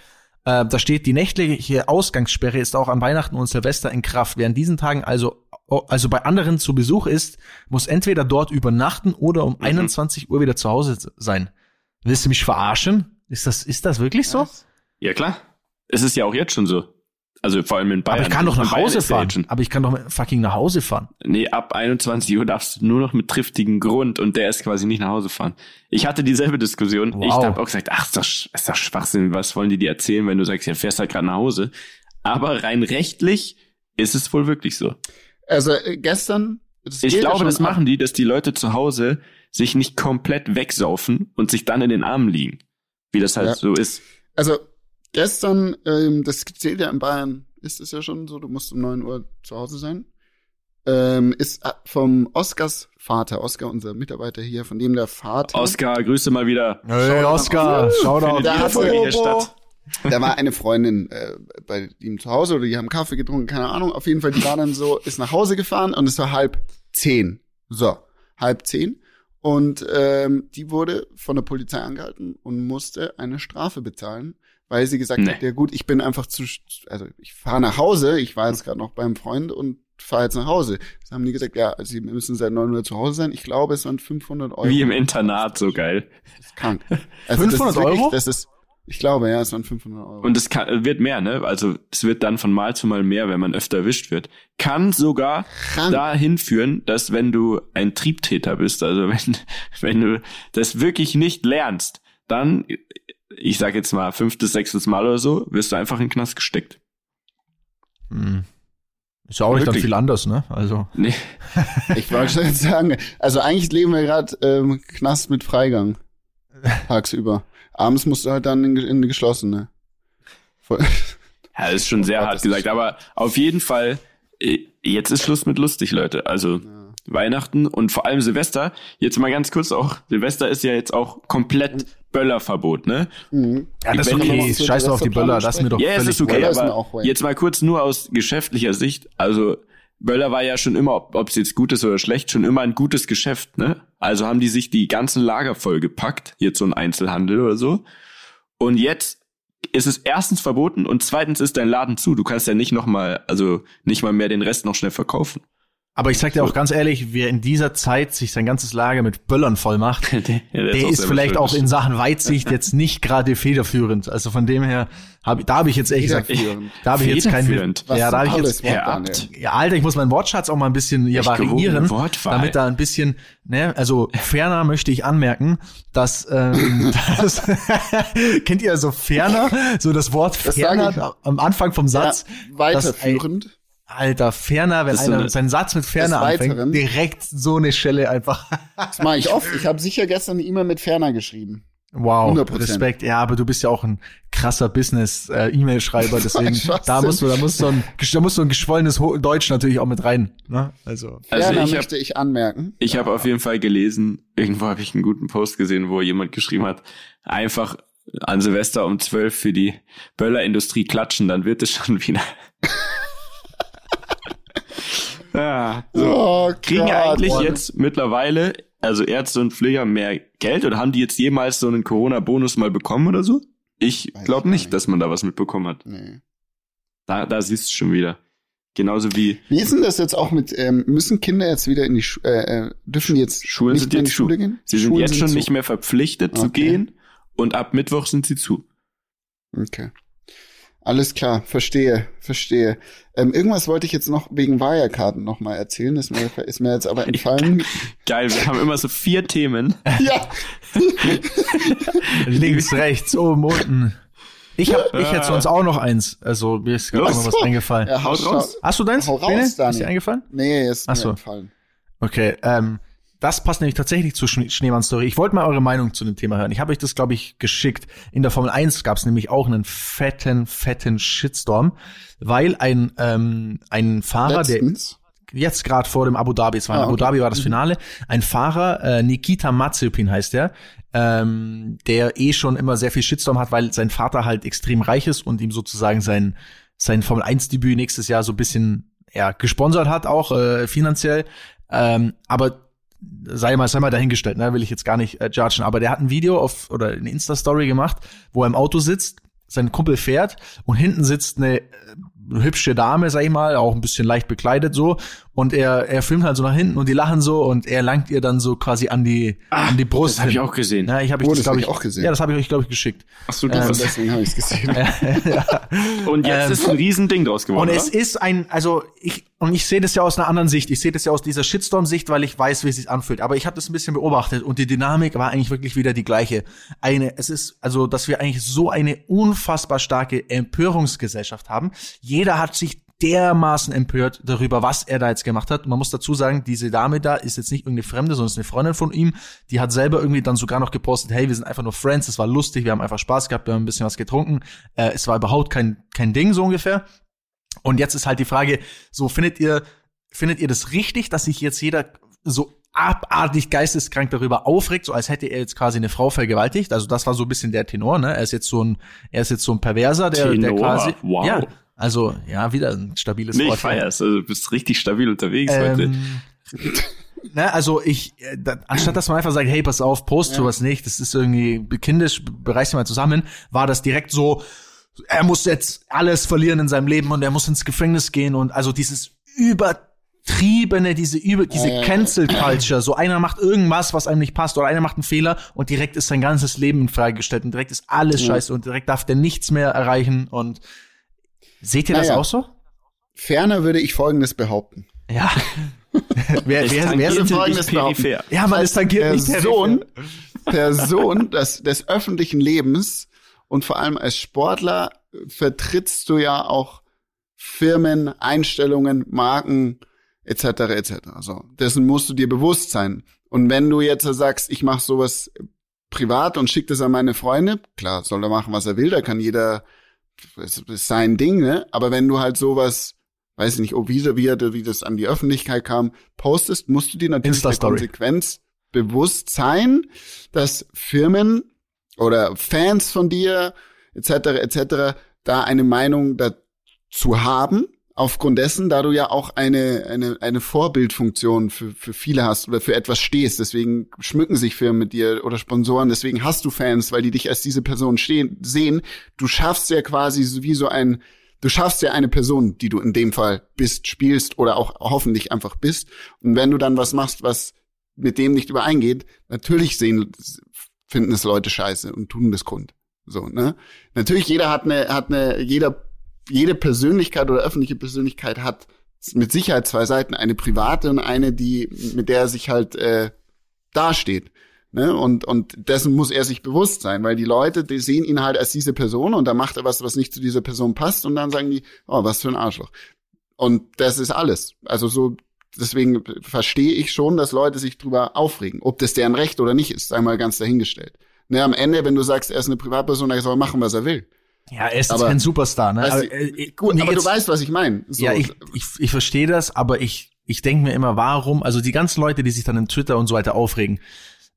Speaker 2: Äh, da steht, die nächtliche Ausgangssperre ist auch an Weihnachten und Silvester in Kraft. Wer an diesen Tagen also, also bei anderen zu Besuch ist, muss entweder dort übernachten oder um 21 Uhr wieder zu Hause sein. Willst du mich verarschen? Ist das, ist das wirklich so?
Speaker 1: Ja, klar. Es ist ja auch jetzt schon so. Also vor allem in Bayern.
Speaker 2: Aber ich kann doch nach Hause fahren. Aber ich kann doch fucking nach Hause fahren.
Speaker 1: Nee, ab 21 Uhr darfst du nur noch mit triftigen Grund und der ist quasi nicht nach Hause fahren. Ich hatte dieselbe Diskussion. Ich
Speaker 2: Wow.
Speaker 1: habe auch gesagt, ach, ist doch, ist doch Schwachsinn, was wollen die dir erzählen, wenn du sagst, ja, fährst halt gerade nach Hause. Aber rein rechtlich ist es wohl wirklich so.
Speaker 3: Also äh, gestern. das
Speaker 1: Ich
Speaker 3: ja
Speaker 1: glaube, das machen die, dass die Leute zu Hause sich nicht komplett wegsaufen und sich dann in den Armen liegen. Wie das halt
Speaker 3: Ja.
Speaker 1: so ist.
Speaker 3: Also gestern, ähm, das zählt ja in Bayern, ist es ja schon so, du musst um 9 Uhr zu Hause sein. Ähm, ist äh, vom Oskars Vater, Oskar, unser Mitarbeiter hier, von dem der Vater,
Speaker 1: Oscar, Grüße mal wieder.
Speaker 2: Hey, Oscar, Shoutout.
Speaker 3: Da
Speaker 1: jede
Speaker 3: hat
Speaker 1: Folge hier
Speaker 3: Bobo.
Speaker 1: statt.
Speaker 3: da war eine Freundin äh, bei ihm zu Hause oder die haben Kaffee getrunken, keine Ahnung. Auf jeden Fall, die war dann so, ist nach Hause gefahren und es war halb zehn. So, halb zehn. Und ähm, die wurde von der Polizei angehalten und musste eine Strafe bezahlen, weil sie gesagt
Speaker 1: Nee.
Speaker 3: hat, ja gut, ich bin einfach zu, also ich fahre nach Hause, ich war jetzt gerade noch beim Freund und fahre jetzt nach Hause. Das haben die gesagt, ja, also sie müssen seit 9 Uhr zu Hause sein. Ich glaube, es waren 500 Euro.
Speaker 1: Wie im Internat, so geil.
Speaker 3: Das ist krank. Also
Speaker 2: 500
Speaker 3: das ist wirklich,
Speaker 2: Euro?
Speaker 3: Das ist, ich glaube, ja, es waren 500 Euro.
Speaker 1: Und es kann, wird mehr, ne? Also es wird dann von Mal zu Mal mehr, wenn man öfter erwischt wird. Kann sogar
Speaker 3: Krank.
Speaker 1: dahin führen, dass wenn du ein Triebtäter bist, also wenn, wenn du das wirklich nicht lernst, dann, ich sag jetzt mal fünftes, sechstes Mal oder so, wirst du einfach in den Knast gesteckt.
Speaker 2: Hm. Ist ja auch nicht dann viel anders, ne? Also.
Speaker 1: Nee.
Speaker 3: Ich wollte schon jetzt sagen, also eigentlich leben wir gerade ähm, Knast mit Freigang. Tagsüber. Abends musst du halt dann in, in die geschlossene. Voll-
Speaker 1: Ja, das ist schon sehr
Speaker 3: Gott,
Speaker 1: hart gesagt, aber auf jeden Fall, äh, jetzt ist Schluss mit lustig, Leute. Also Weihnachten und vor allem Silvester. Jetzt mal ganz kurz auch, Silvester ist ja jetzt auch komplett Böllerverbot, ne?
Speaker 3: Mhm.
Speaker 2: Ja, das ist okay. Scheiß auf die Böller, das ist mir doch
Speaker 1: Ja, es
Speaker 2: völlig
Speaker 1: ist okay, aber jetzt mal kurz nur aus geschäftlicher Sicht. Also Böller war ja schon immer, ob es jetzt gut ist oder schlecht, schon immer ein gutes Geschäft, ne? Also haben die sich die ganzen Lager vollgepackt, jetzt so ein Einzelhandel oder so. Und jetzt ist es erstens verboten und zweitens ist dein Laden zu. Du kannst ja nicht noch mal, also nicht mal mehr den Rest noch schnell verkaufen.
Speaker 2: Aber ich sag dir auch ganz ehrlich, wer in dieser Zeit sich sein ganzes Lager mit Böllern voll macht,
Speaker 1: der, der
Speaker 2: der ist vielleicht auch in Sachen Weitsicht jetzt nicht gerade federführend. Also von dem her, hab, da habe ich jetzt ehrlich gesagt, da habe ich jetzt keinen Ja, da habe ich jetzt
Speaker 3: Wort,
Speaker 1: Ja,
Speaker 2: Alter, ich muss meinen Wortschatz auch mal ein bisschen hier
Speaker 1: Echt
Speaker 2: variieren, damit da ein bisschen, ne, also ferner möchte ich anmerken, dass, ähm, das, kennt ihr so ferner, so das Wort
Speaker 3: Das
Speaker 2: ferner
Speaker 3: ich.
Speaker 2: am Anfang vom Satz,
Speaker 3: Ja,
Speaker 2: dass,
Speaker 3: weiterführend.
Speaker 2: Alter, ferner, wenn einer
Speaker 1: eine-
Speaker 2: seinen Satz mit ferner anfängt, direkt so eine Schelle einfach.
Speaker 3: Das mache ich oft. Ich habe sicher gestern eine E-Mail mit Ferner geschrieben.
Speaker 2: Wow,
Speaker 3: 100%.
Speaker 2: Respekt. Ja, aber du bist ja auch ein krasser Business-E-Mail-Schreiber, deswegen
Speaker 3: Schwachsinn.
Speaker 2: da musst du, da musst du ein, da musst du ein geschwollenes Deutsch natürlich auch mit rein. Ne? Also
Speaker 1: Also
Speaker 3: Ferner
Speaker 1: ich hab-
Speaker 3: möchte ich anmerken.
Speaker 1: Ich habe auf jeden Fall gelesen, irgendwo habe ich einen guten Post gesehen, wo jemand geschrieben hat, einfach an Silvester um 12 für die Böllerindustrie klatschen, dann wird es schon wieder. Ja, so.
Speaker 3: Oh,
Speaker 1: Kriegen
Speaker 3: Gott.
Speaker 1: eigentlich jetzt mittlerweile, also Ärzte und Pfleger mehr Geld oder haben die jetzt jemals so einen Corona-Bonus mal bekommen oder so? Ich glaube
Speaker 3: ich
Speaker 1: nicht,
Speaker 3: nicht.
Speaker 1: dass man da was mitbekommen hat.
Speaker 3: Nee.
Speaker 1: Da, da siehst du schon wieder. Genauso wie
Speaker 3: Wie ist denn das jetzt auch mit, ähm, müssen Kinder jetzt wieder in die Schu äh, äh, dürfen die jetzt
Speaker 1: Schulen
Speaker 3: nicht
Speaker 1: sind
Speaker 3: mehr in die Schule
Speaker 1: zu.
Speaker 3: gehen?
Speaker 1: sie sind
Speaker 3: Schulen
Speaker 1: jetzt schon
Speaker 3: zu.
Speaker 1: nicht mehr verpflichtet zu
Speaker 3: Okay.
Speaker 1: gehen und ab Mittwoch sind sie zu.
Speaker 3: Okay. Alles klar, verstehe, verstehe. Ähm, irgendwas wollte ich jetzt noch wegen Wirecard noch mal erzählen, ist mir, ist mir jetzt aber entfallen.
Speaker 1: Geil, wir haben immer so vier Themen.
Speaker 3: ja,
Speaker 2: links, rechts, oben, unten. Ich hab, ich hätte sonst auch noch eins. Also mir ist gerade noch was eingefallen.
Speaker 3: ja,
Speaker 1: Haut raus.
Speaker 2: Hast du deins?
Speaker 3: Hau raus,
Speaker 2: Bene? Ist dir eingefallen?
Speaker 3: Nee, ist
Speaker 2: Ach
Speaker 3: mir
Speaker 2: so.
Speaker 3: entfallen.
Speaker 2: Okay, ähm, das passt nämlich tatsächlich zur Schne- Schneemann-Story. Ich wollte mal eure Meinung zu dem Thema hören. Ich habe euch das, glaube ich, geschickt. In der Formel 1 gab es nämlich auch einen fetten, fetten Shitstorm, weil ein, ähm, ein Fahrer, der
Speaker 3: Letztens.
Speaker 2: jetzt gerade vor dem Abu Dhabi, es war
Speaker 3: Ah,
Speaker 2: Abu
Speaker 3: okay.
Speaker 2: Dhabi war das Finale, ein Fahrer, äh, Nikita Mazepin heißt der, ähm, der eh schon immer sehr viel Shitstorm hat, weil sein Vater halt extrem reich ist und ihm sozusagen sein, sein Formel 1 Debüt nächstes Jahr so ein bisschen ja, gesponsert hat, auch äh, finanziell. Ähm, aber sei mal, sei mal dahingestellt, ne, will ich jetzt gar nicht äh, judgen, aber der hat ein Video auf oder eine Insta-Story gemacht, wo er im Auto sitzt, sein Kumpel fährt und hinten sitzt eine äh, hübsche Dame, sag ich mal, auch ein bisschen leicht bekleidet so und er er filmt halt so nach hinten und die lachen so und er langt ihr dann so quasi an die an die Brust.
Speaker 1: Das habe ich auch gesehen.
Speaker 2: Ja, ich habe ich
Speaker 3: Oh,
Speaker 2: das,
Speaker 3: das
Speaker 2: glaube
Speaker 3: hab
Speaker 2: ich,
Speaker 3: ich auch gesehen.
Speaker 2: Ja, das habe ich euch glaube ich geschickt.
Speaker 1: Ach so,
Speaker 2: Ähm,
Speaker 1: das ist,
Speaker 3: Deswegen habe ich es gesehen.
Speaker 1: und jetzt
Speaker 2: ähm,
Speaker 1: ist ein Riesending draus geworden.
Speaker 2: Und es
Speaker 1: oder?
Speaker 2: ist ein, also ich, und ich sehe das ja aus einer anderen Sicht. Ich sehe das ja aus dieser Shitstorm-Sicht, weil ich weiß, wie es sich anfühlt. Aber ich habe das ein bisschen beobachtet und die Dynamik war eigentlich wirklich wieder die gleiche. Eine, es ist, also, dass wir eigentlich so eine unfassbar starke Empörungsgesellschaft haben. Jeder hat sich dermaßen empört darüber, was er da jetzt gemacht hat. Man muss dazu sagen, diese Dame da ist jetzt nicht irgendeine Fremde, sondern ist eine Freundin von ihm. Die hat selber irgendwie dann sogar noch gepostet, hey, wir sind einfach nur Friends, es war lustig, wir haben einfach Spaß gehabt, wir haben ein bisschen was getrunken. Äh, es war überhaupt kein, kein Ding so ungefähr. Und jetzt ist halt die Frage, so findet ihr, findet ihr das richtig, dass sich jetzt jeder so abartig geisteskrank darüber aufregt, so als hätte er jetzt quasi eine Frau vergewaltigt? Also das war so ein bisschen der Tenor, ne? Er ist jetzt so ein, er ist jetzt so ein Perverser, der, der
Speaker 1: Tenor,
Speaker 2: quasi,
Speaker 1: wow.
Speaker 2: ja, also ja, wieder ein stabiles
Speaker 1: Nee,
Speaker 2: Wort.
Speaker 1: ich feier's. Also du bist richtig stabil unterwegs heute.
Speaker 2: Ähm, ne, also ich, äh, da, anstatt dass man einfach sagt, hey, pass auf, post sowas nicht, das ist irgendwie kindisch, bereichst du mal zusammen, war das direkt so, er muss jetzt alles verlieren in seinem Leben und er muss ins Gefängnis gehen und also dieses übertriebene, diese über, diese
Speaker 3: Ja, ja, ja.
Speaker 2: Cancel Culture, so einer macht irgendwas, was einem nicht passt oder einer macht einen Fehler und direkt ist sein ganzes Leben in Frage gestellt und direkt ist alles
Speaker 3: Ja.
Speaker 2: scheiße und direkt darf der nichts mehr erreichen und seht ihr das
Speaker 3: Naja.
Speaker 2: auch so?
Speaker 3: Ferner würde ich Folgendes behaupten.
Speaker 2: Ja. wer,
Speaker 1: Es
Speaker 2: wer, wer sind
Speaker 3: folgendes
Speaker 1: nicht peripher.
Speaker 2: Ja, man ist tangiert
Speaker 3: der
Speaker 2: nicht der
Speaker 3: Sohn, Person des, des öffentlichen Lebens und vor allem als Sportler vertrittst du ja auch Firmen, Einstellungen, Marken etc. etc. Also dessen musst du dir bewusst sein. Und wenn du jetzt sagst, ich mache sowas privat und schick das an meine Freunde, klar, soll er machen, was er will, da kann jeder, es ist sein Ding, ne? Aber wenn du halt sowas, weiß ich nicht, oh, wie, wie, wie das an die Öffentlichkeit kam, postest, musst du dir natürlich der. Konsequenz bewusst sein, dass Firmen oder Fans von dir etc. etc. da eine Meinung dazu haben, aufgrund dessen, da du ja auch eine eine eine Vorbildfunktion für für viele hast oder für etwas stehst. Deswegen schmücken sich Firmen mit dir oder Sponsoren. Deswegen hast du Fans, weil die dich als diese Person stehen sehen. Du schaffst ja quasi wie so ein Du schaffst ja eine Person, die du in dem Fall bist, spielst oder auch hoffentlich einfach bist. Und wenn du dann was machst, was mit dem nicht übereingeht, natürlich sehen, finden es Leute scheiße und tun das Grund. So, ne? Natürlich jeder hat eine, hat eine, jeder, jede Persönlichkeit oder öffentliche Persönlichkeit hat mit Sicherheit zwei Seiten, eine private und eine, die, mit der er sich halt äh, dasteht. Ne? Und, und dessen muss er sich bewusst sein, weil die Leute, die sehen ihn halt als diese Person und da macht er was, was nicht zu dieser Person passt und dann sagen die, oh, was für ein Arschloch. Und das ist alles. Also so, deswegen verstehe ich schon, dass Leute sich drüber aufregen. Ob das deren Recht oder nicht ist, einmal ganz dahingestellt. Ne, am Ende, wenn du sagst, er ist eine Privatperson, er soll machen, was er will.
Speaker 2: Ja, er ist aber, kein Superstar, ne?
Speaker 3: Weißt, aber, äh, gut, aber jetzt, du weißt, was ich meine.
Speaker 2: So. Ja, ich, ich, ich verstehe das, aber ich, ich denke mir immer, warum, also die ganzen Leute, die sich dann in Twitter und so weiter aufregen,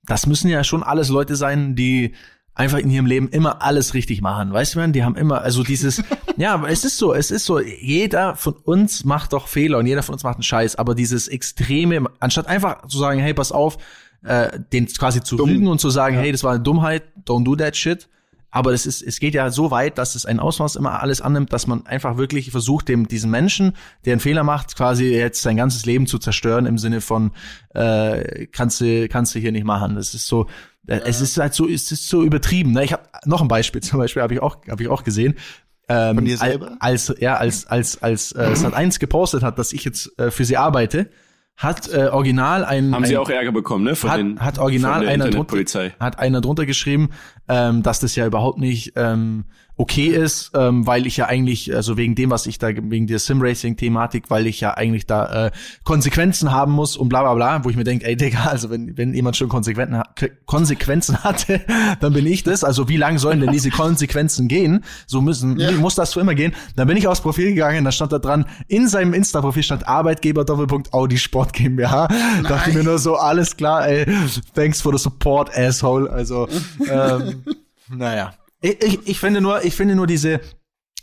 Speaker 2: das müssen ja schon alles Leute sein, die einfach in ihrem Leben immer alles richtig machen. Weißt du, man, die haben immer, also dieses, ja, aber es ist so, es ist so, jeder von uns macht doch Fehler und jeder von uns macht einen Scheiß, aber dieses extreme, anstatt einfach zu sagen, hey, pass auf, äh, den quasi zu Dumm. rügen und zu sagen, ja. hey, das war eine Dummheit, don't do that shit. Aber das ist, es geht ja so weit, dass es ein Ausmaß immer alles annimmt, dass man einfach wirklich versucht, dem diesen Menschen, der einen Fehler macht, quasi jetzt sein ganzes Leben zu zerstören im Sinne von äh, kannst du kannst du hier nicht machen. Das ist so, äh, ja. es ist halt so, es ist so übertrieben. Ne? Ich habe noch ein Beispiel. Zum Beispiel habe ich auch habe ich auch gesehen. Ähm, Von dir selber? Als ja als als als äh, Sat1 gepostet hat, dass ich jetzt äh, für sie arbeite hat äh, original ein
Speaker 1: haben
Speaker 2: ein,
Speaker 1: sie auch Ärger bekommen ne
Speaker 2: von hat, den hat original einer drunter hat einer drunter geschrieben ähm, dass das ja überhaupt nicht ähm, okay ist, ähm, weil ich ja eigentlich, also wegen dem, was ich da, wegen der Sim-Racing-Thematik, weil ich ja eigentlich da äh, Konsequenzen haben muss und bla bla bla, wo ich mir denke, ey Digga, also wenn, wenn jemand schon Konsequenzen, Konsequenzen hatte, dann bin ich das. Also wie lang sollen denn diese Konsequenzen gehen? So müssen, ja. muss das für immer gehen. Dann bin ich aufs Profil gegangen, da stand da dran, in seinem Insta-Profil stand Arbeitgeber Doppelpunkt Audi Sport GmbH. Nein. Dachte mir nur so, alles klar, ey, thanks for the support, asshole. Also, ähm, naja. Ich, ich, ich finde nur, ich finde nur diese,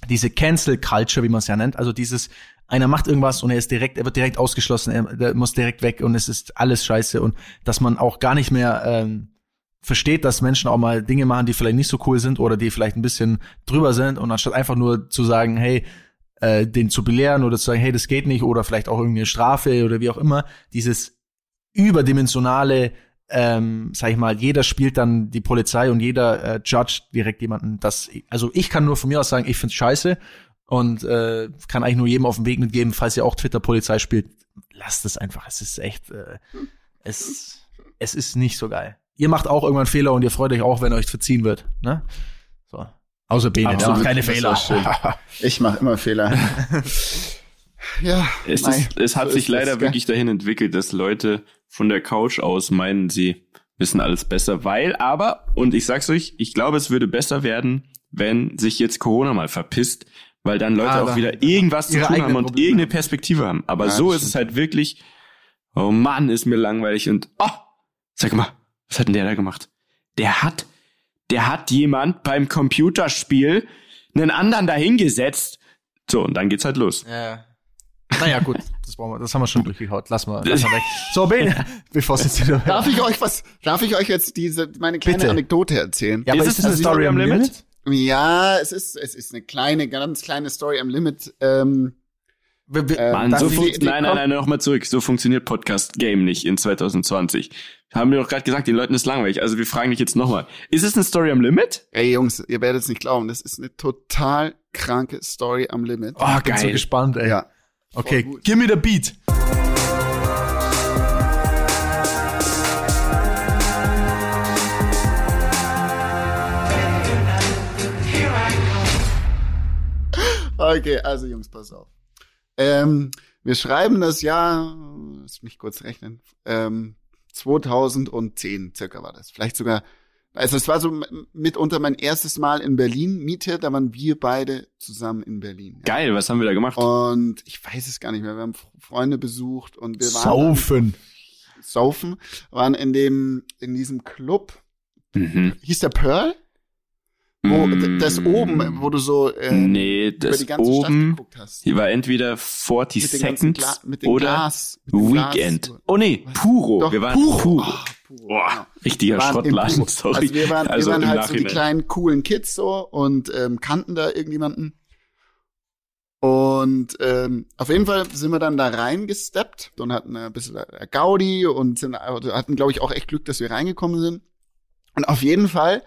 Speaker 2: diese Cancel Culture, wie man es ja nennt, also dieses, einer macht irgendwas und er ist direkt, er wird direkt ausgeschlossen, er, muss direkt weg und es ist alles scheiße und dass man auch gar nicht mehr ähm, versteht, dass Menschen auch mal Dinge machen, die vielleicht nicht so cool sind oder die vielleicht ein bisschen drüber sind und anstatt einfach nur zu sagen, hey, äh, den zu belehren oder zu sagen, hey, das geht nicht oder vielleicht auch irgendeine Strafe oder wie auch immer, dieses überdimensionale ähm, sag ich mal, jeder spielt dann die Polizei und jeder äh, judge direkt jemanden. Das, also ich kann nur von mir aus sagen, ich find's scheiße und äh, kann eigentlich nur jedem auf den Weg mitgeben, falls ihr auch Twitter-Polizei spielt, lasst es einfach. Es ist echt, äh, es, es ist nicht so geil. Ihr macht auch irgendwann Fehler und ihr freut euch auch, wenn euch verziehen wird. Ne? So. Außer Bene, der macht keine Fehler.
Speaker 3: ich mache immer Fehler.
Speaker 1: ja, es, ist, es hat so sich leider wirklich dahin entwickelt, dass Leute von der Couch aus meinen, sie wissen alles besser, weil aber, und ich sag's euch, ich glaube, es würde besser werden, wenn sich jetzt Corona mal verpisst, weil dann Leute aber auch wieder irgendwas zu tun haben und Probleme. irgendeine Perspektive haben. Aber ja, so ist es halt wirklich, oh Mann, ist mir langweilig und, oh, sag mal, was hat denn der da gemacht? Der hat, der hat jemand beim Computerspiel einen anderen dahingesetzt. So, und dann geht's halt los.
Speaker 2: Ja. Naja, gut, das, wir, das haben wir schon durchgehaut. Lass mal, lass mal weg. So, Ben, bevor es jetzt wieder.
Speaker 3: Darf ich euch was, darf ich euch jetzt diese, meine kleine Bitte. Anekdote erzählen?
Speaker 2: Ja, aber ist, ist es eine Story am Limit? Limit?
Speaker 3: Ja, es ist, es ist eine kleine, ganz kleine Story am Limit. Ähm,
Speaker 1: ähm, Mann, so die, die, nein, nein, nein, nochmal zurück. So funktioniert Podcast Game nicht in 2020. Haben wir doch gerade gesagt, den Leuten ist langweilig. Also wir fragen dich jetzt nochmal. Ist es eine Story am Limit?
Speaker 3: Ey Jungs, ihr werdet es nicht glauben. Das ist eine total kranke Story am Limit.
Speaker 2: Oh, ich bin geil. so gespannt, ey. Ja. Okay, give me the beat.
Speaker 3: Okay, also Jungs, pass auf. Ähm, wir schreiben das Jahr, lass mich kurz rechnen, ähm, 2010 circa war das. Vielleicht sogar also es war so mitunter mein erstes Mal in Berlin Miete, da waren wir beide zusammen in Berlin.
Speaker 1: Ja. Geil, was haben wir da gemacht?
Speaker 3: Und ich weiß es gar nicht mehr. Wir haben Freunde besucht und wir waren
Speaker 2: saufen.
Speaker 3: saufen, waren in dem in diesem Club. Mhm. Hieß der Pearl? Wo, mm. das oben, wo du so
Speaker 1: äh, nee, das über die ganze oben, Stadt geguckt hast. Hier war entweder 40 Seconds oder Glas, Weekend. Glas. Oh nee, Puro. Doch, wir waren Puro. Puro. Oh, Puro. Boah, genau. richtiger Schrottladen, sorry.
Speaker 3: Also wir waren, also wir waren halt Nachhinein. so die kleinen coolen Kids so und ähm, kannten da irgendjemanden. Und ähm, auf jeden Fall sind wir dann da reingesteppt und hatten ein bisschen Gaudi und sind, also hatten, glaube ich, auch echt Glück, dass wir reingekommen sind. Und auf jeden Fall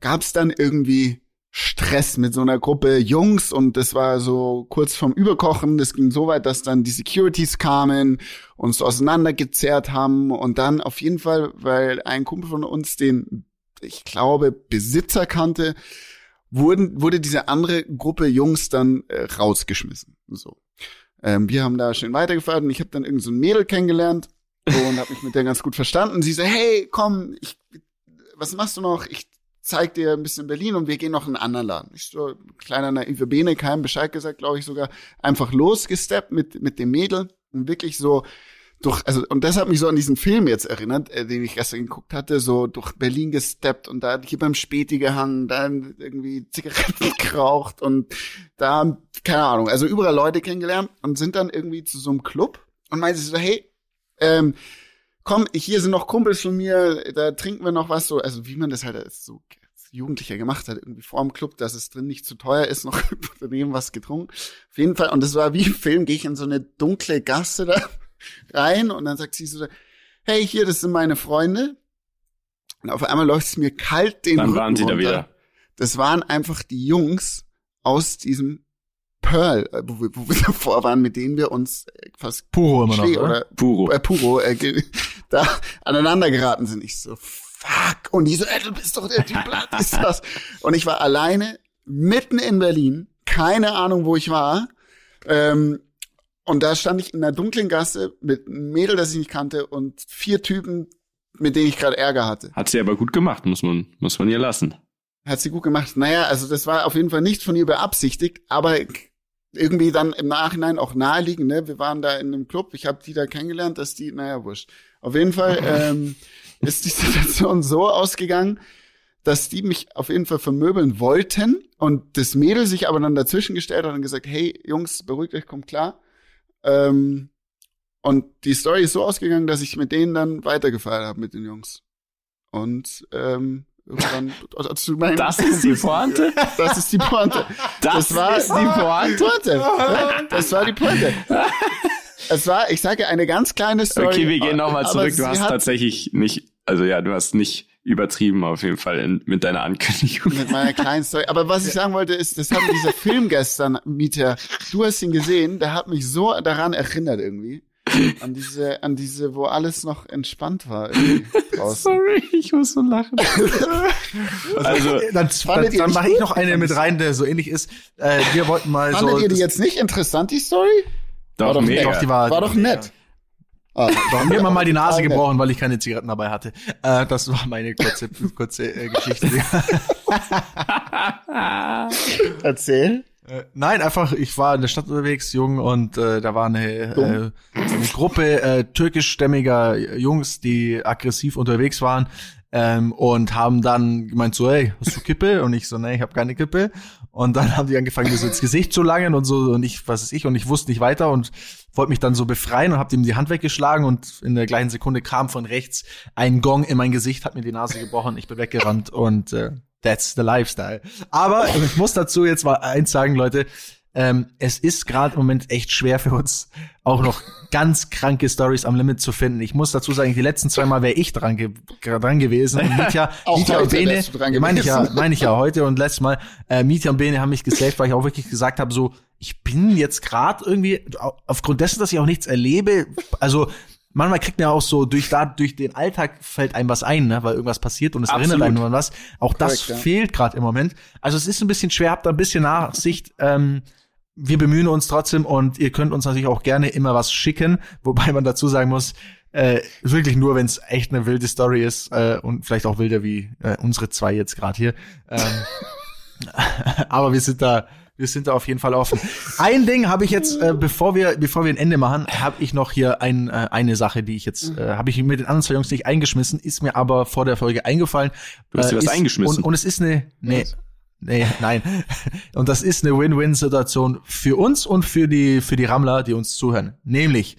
Speaker 3: gab es dann irgendwie Stress mit so einer Gruppe Jungs und das war so kurz vorm Überkochen. Das ging so weit, dass dann die Securities kamen, uns auseinandergezerrt haben und dann auf jeden Fall, weil ein Kumpel von uns den, ich glaube, Besitzer kannte, wurden, wurde diese andere Gruppe Jungs dann äh, rausgeschmissen. So. Ähm, wir haben da schön weitergefahren und ich habe dann irgend so ein Mädel kennengelernt und habe mich mit der ganz gut verstanden. Sie so, hey, komm, ich, was machst du noch? Ich zeig dir ein bisschen Berlin und wir gehen noch in einen anderen Laden. Ich so, kleiner naive Bene, keinem Bescheid gesagt, glaube ich sogar, einfach losgesteppt mit, mit dem Mädel und wirklich so durch, also, und das hat mich so an diesen Film jetzt erinnert, äh, den ich gestern geguckt hatte, so durch Berlin gesteppt und da hier beim Späti gehangen, dann irgendwie Zigaretten geraucht und da, keine Ahnung, also überall Leute kennengelernt und sind dann irgendwie zu so einem Club und meinte so, hey, ähm, komm, hier sind noch Kumpels von mir, da trinken wir noch was, so, also wie man das halt als so Jugendlicher gemacht hat, irgendwie vor dem Club, dass es drin nicht zu teuer ist, noch daneben was getrunken. Auf jeden Fall, und das war wie im Film, gehe ich in so eine dunkle Gasse da rein und dann sagt sie so, hey, hier, das sind meine Freunde. Und auf einmal läuft es mir kalt den
Speaker 1: Dann
Speaker 3: Rücken
Speaker 1: waren sie da
Speaker 3: runter.
Speaker 1: wieder.
Speaker 3: Das waren einfach die Jungs aus diesem Pearl, äh, wo wir, wo wir davor waren, mit denen wir uns äh, fast
Speaker 2: Puro immer noch, oder?
Speaker 3: oder
Speaker 1: Puro.
Speaker 3: äh, Puro äh, ge- da aneinander geraten sind. Ich so, fuck. Und die so, ey, du bist doch der Typ, was ist das? Und ich war alleine mitten in Berlin, keine Ahnung, wo ich war. Ähm, und da stand ich in einer dunklen Gasse mit einem Mädel, das ich nicht kannte, und vier Typen, mit denen ich gerade Ärger hatte.
Speaker 1: Hat sie aber gut gemacht, muss man, muss man ihr lassen.
Speaker 3: Hat sie gut gemacht. Naja, also das war auf jeden Fall nicht von ihr beabsichtigt, aber irgendwie dann im Nachhinein auch naheliegend. Ne? Wir waren da in einem Club, ich habe die da kennengelernt, dass die, naja, wurscht. Auf jeden Fall ähm, ist die Situation so ausgegangen, dass die mich auf jeden Fall vermöbeln wollten und das Mädel sich aber dann dazwischen gestellt hat und gesagt, hey Jungs, beruhigt euch, kommt klar. Ähm, und die Story ist so ausgegangen, dass ich mit denen dann weitergefeiert habe mit den Jungs. Und ähm, irgendwann zu meinen
Speaker 1: Das ist die Pointe?
Speaker 3: Das ist die Pointe.
Speaker 1: Das,
Speaker 3: war
Speaker 1: ist die Pointe?
Speaker 3: Pointe. Das war die Pointe. Es war, ich sage, eine ganz kleine Story.
Speaker 1: Okay, wir gehen nochmal zurück. Du hast tatsächlich nicht, also ja, du hast nicht übertrieben auf jeden Fall in, mit deiner Ankündigung.
Speaker 3: mit meiner kleinen Story. Aber was ich sagen wollte, ist, das hat dieser Film gestern, Mieter, du hast ihn gesehen, der hat mich so daran erinnert irgendwie. An diese, an diese, wo alles noch entspannt war.
Speaker 1: Sorry, ich muss so lachen. also,
Speaker 2: Dann,
Speaker 3: Fandet
Speaker 2: dann, dann
Speaker 3: nicht
Speaker 2: mache ich noch eine mit rein, der so ähnlich ist. Äh, wir wollten mal
Speaker 3: Fandet
Speaker 2: so.
Speaker 3: ihr die jetzt nicht interessant, die Story?
Speaker 1: Doch,
Speaker 3: doch
Speaker 1: mega.
Speaker 2: Doch, die war,
Speaker 3: War doch nett. Ah,
Speaker 2: haben mal die Nase
Speaker 3: nett.
Speaker 2: gebrochen, weil ich keine Zigaretten dabei hatte. Äh, das war meine kurze, kurze äh, Geschichte.
Speaker 3: Erzähl.
Speaker 2: Äh, Nein, einfach, ich war in der Stadt unterwegs, jung, und äh, da war eine, äh, eine Gruppe äh, türkischstämmiger Jungs, die aggressiv unterwegs waren ähm, und haben dann gemeint so, hey, hast du Kippe? Und ich so, nee, ich habe keine Kippe. Und dann haben die angefangen, mir so ins Gesicht zu langen und so und ich, was ist ich, und ich wusste nicht weiter und wollte mich dann so befreien und hab ihm die Hand weggeschlagen und in der gleichen Sekunde kam von rechts ein Gong in mein Gesicht, hat mir die Nase gebrochen, ich bin weggerannt und äh, that's the lifestyle. Aber ich muss dazu jetzt mal eins sagen, Leute, ähm, es ist gerade im Moment echt schwer für uns, auch noch ganz kranke Stories am Limit zu finden. Ich muss dazu sagen, die letzten zwei Mal wäre ich dran, ge dran gewesen. Und Mietja, Mietja und Bene, meine ich ja, meine ich ja heute und letztes Mal, äh, Mietja und Bene haben mich gesaved, weil ich auch wirklich gesagt habe, so, ich bin jetzt gerade irgendwie, aufgrund dessen, dass ich auch nichts erlebe, also manchmal kriegt man ja auch so durch da durch den Alltag fällt einem was ein, ne, weil irgendwas passiert und es
Speaker 1: Absolut.
Speaker 2: erinnert einen nur an was. Auch das
Speaker 3: Korrekt, ja.
Speaker 2: fehlt gerade im Moment. Also es ist ein bisschen schwer, habt da ein bisschen Nachsicht. Ähm, wir bemühen uns trotzdem und ihr könnt uns natürlich auch gerne immer was schicken, wobei man dazu sagen muss, äh, wirklich nur, wenn es echt eine wilde Story ist äh, und vielleicht auch wilder wie äh, unsere zwei jetzt gerade hier. Ähm, aber wir sind da, wir sind da auf jeden Fall offen. Ein Ding habe ich jetzt, äh, bevor wir, bevor wir ein Ende machen, habe ich noch hier ein, äh, eine Sache, die ich jetzt, äh, habe ich mit den anderen zwei Jungs nicht eingeschmissen, ist mir aber vor der Folge eingefallen.
Speaker 1: Du hast dir
Speaker 2: Äh,
Speaker 1: was
Speaker 2: ist,
Speaker 1: eingeschmissen?
Speaker 2: Und, und es ist eine, nee, nee, nein. Und das ist eine Win-Win-Situation für uns und für die, für die Rammler, die uns zuhören. Nämlich,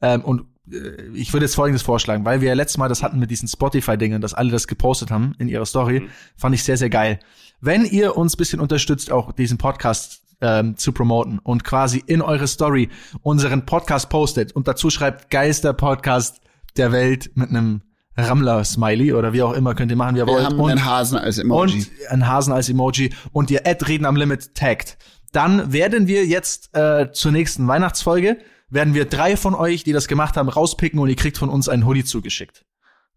Speaker 2: ähm, und äh, ich würde jetzt Folgendes vorschlagen, weil wir ja letztes Mal das hatten mit diesen Spotify-Dingen, dass alle das gepostet haben in ihrer Story, fand ich sehr, sehr geil. Wenn ihr uns bisschen unterstützt, auch diesen Podcast ähm, zu promoten und quasi in eure Story unseren Podcast postet und dazu schreibt geilster Podcast der Welt mit einem Rammler-Smiley oder wie auch immer könnt ihr machen, wie ihr
Speaker 3: Wir
Speaker 2: wollt.
Speaker 3: haben
Speaker 2: und,
Speaker 3: einen Hasen als Emoji.
Speaker 2: und einen Hasen als Emoji und ihr Ad Reden am Limit taggt. Dann werden wir jetzt äh, zur nächsten Weihnachtsfolge, werden wir drei von euch, die das gemacht haben, rauspicken und ihr kriegt von uns einen Hoodie zugeschickt.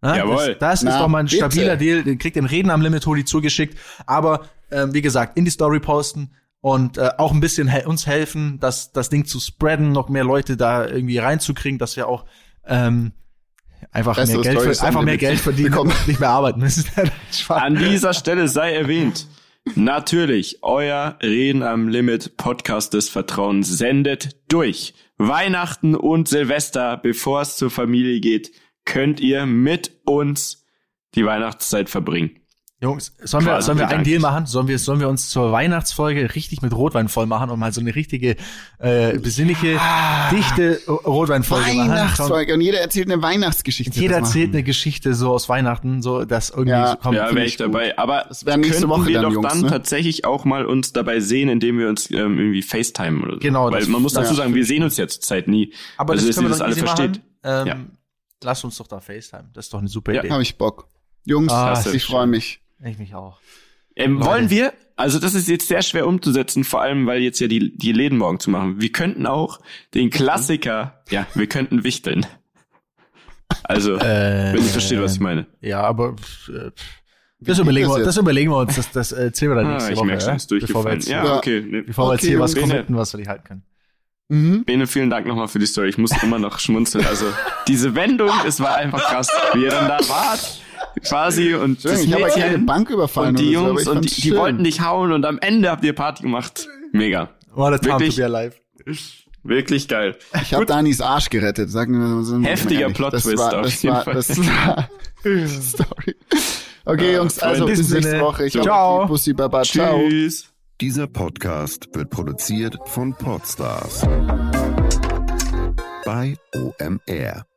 Speaker 2: Na,
Speaker 1: Jawohl.
Speaker 2: Das, das ist
Speaker 3: Na,
Speaker 2: doch mal ein
Speaker 3: bitte.
Speaker 2: stabiler Deal. Ihr kriegt den Reden am Limit Hoodie zugeschickt. Aber ähm, wie gesagt, in die Story posten und äh, auch ein bisschen hel uns helfen, das, das Ding zu spreaden, noch mehr Leute da irgendwie reinzukriegen, dass wir auch ähm, einfach mehr
Speaker 3: Bessere
Speaker 2: Geld,
Speaker 3: Stories
Speaker 2: für, einfach mehr Geld verdienen
Speaker 3: bekommen.
Speaker 2: und nicht mehr arbeiten müssen.
Speaker 1: An dieser Stelle sei erwähnt, natürlich, euer Reden am Limit Podcast des Vertrauens sendet durch. Weihnachten und Silvester, bevor es zur Familie geht, könnt ihr mit uns die Weihnachtszeit verbringen.
Speaker 2: Jungs, sollen wir, sollen wir einen. Deal machen? Sollen wir, sollen wir uns zur Weihnachtsfolge richtig mit Rotwein voll machen und mal so eine richtige, äh, besinnliche, dichte Rotweinfolge machen?
Speaker 3: Weihnachtsfolge. Und jeder erzählt eine Weihnachtsgeschichte.
Speaker 2: Jeder erzählt eine Geschichte so aus Weihnachten, so dass irgendwie
Speaker 3: Ja.
Speaker 2: so kommt.
Speaker 1: Ja, wäre
Speaker 3: ich
Speaker 1: dabei. Aber
Speaker 3: Das wäre nächste
Speaker 1: könnten
Speaker 3: Woche
Speaker 1: wir
Speaker 3: dann,
Speaker 1: doch
Speaker 3: Jungs,
Speaker 1: dann
Speaker 3: ne?
Speaker 1: tatsächlich auch mal uns dabei sehen, indem wir uns ähm, irgendwie FaceTime oder so.
Speaker 2: Genau,
Speaker 1: Weil
Speaker 2: das-
Speaker 1: man muss dazu
Speaker 3: ja.
Speaker 1: sagen, wir sehen uns ja zur Zeit nie.
Speaker 2: Aber
Speaker 1: also,
Speaker 2: das
Speaker 1: dass
Speaker 2: können
Speaker 1: ihr
Speaker 2: wir
Speaker 1: das
Speaker 2: doch
Speaker 1: alle versteht.
Speaker 2: machen. Ähm,
Speaker 1: Ja.
Speaker 2: Lass uns doch da FaceTime. Das ist doch eine super
Speaker 1: Ja.
Speaker 2: Idee.
Speaker 3: Habe ich Bock. Jungs,
Speaker 2: Ah,
Speaker 3: ich freue mich.
Speaker 2: Ich mich auch.
Speaker 1: Ähm, wollen wir, also das ist jetzt sehr schwer umzusetzen, vor allem weil jetzt ja die, die Läden morgen zu machen. Wir könnten auch den Klassiker, ja, wir könnten wichteln. Also,
Speaker 2: Äh,
Speaker 1: wenn ihr versteht, was ich meine.
Speaker 2: Ja, aber äh, das überlegen,
Speaker 3: das
Speaker 2: wir, das überlegen wir uns. Das, das äh, erzählen wir dann
Speaker 1: Ah,
Speaker 2: nächste
Speaker 1: ich
Speaker 2: Woche.
Speaker 1: merke schon,
Speaker 2: ja?
Speaker 1: ist
Speaker 2: Bevor wir
Speaker 1: durchgefallen.
Speaker 2: jetzt,
Speaker 1: Ja, okay. Nee.
Speaker 2: bevor wir jetzt
Speaker 3: Okay,
Speaker 2: hier was
Speaker 3: Jungs.
Speaker 2: committen, was wir nicht halten können.
Speaker 3: Mhm.
Speaker 1: Bene, vielen Dank nochmal für die Story. Ich muss immer noch schmunzeln. Also, diese Wendung, es war einfach krass, wie ihr dann da wart, quasi, und das
Speaker 3: Schön, ich habe ja keine
Speaker 1: Mädchen
Speaker 3: Bank überfallen
Speaker 1: und die
Speaker 3: so,
Speaker 1: Jungs
Speaker 3: ich
Speaker 1: und die, die wollten dich hauen und am Ende habt ihr Party gemacht. Mega.
Speaker 2: A time
Speaker 1: Wirklich?
Speaker 2: to be alive.
Speaker 1: Wirklich geil.
Speaker 3: Ich habe Danis Arsch gerettet, sagen wir so.
Speaker 1: Heftiger. Plot-Twist
Speaker 3: das war,
Speaker 1: auf
Speaker 3: das
Speaker 1: jeden
Speaker 3: war,
Speaker 1: Fall.
Speaker 3: Das war Story. Okay, Jungs, also bis nächste. Woche. Ich
Speaker 2: Ciao.
Speaker 3: Bussi Baba. Ciao.
Speaker 1: Tschüss.
Speaker 4: Dieser Podcast wird produziert von Podstars bei OMR.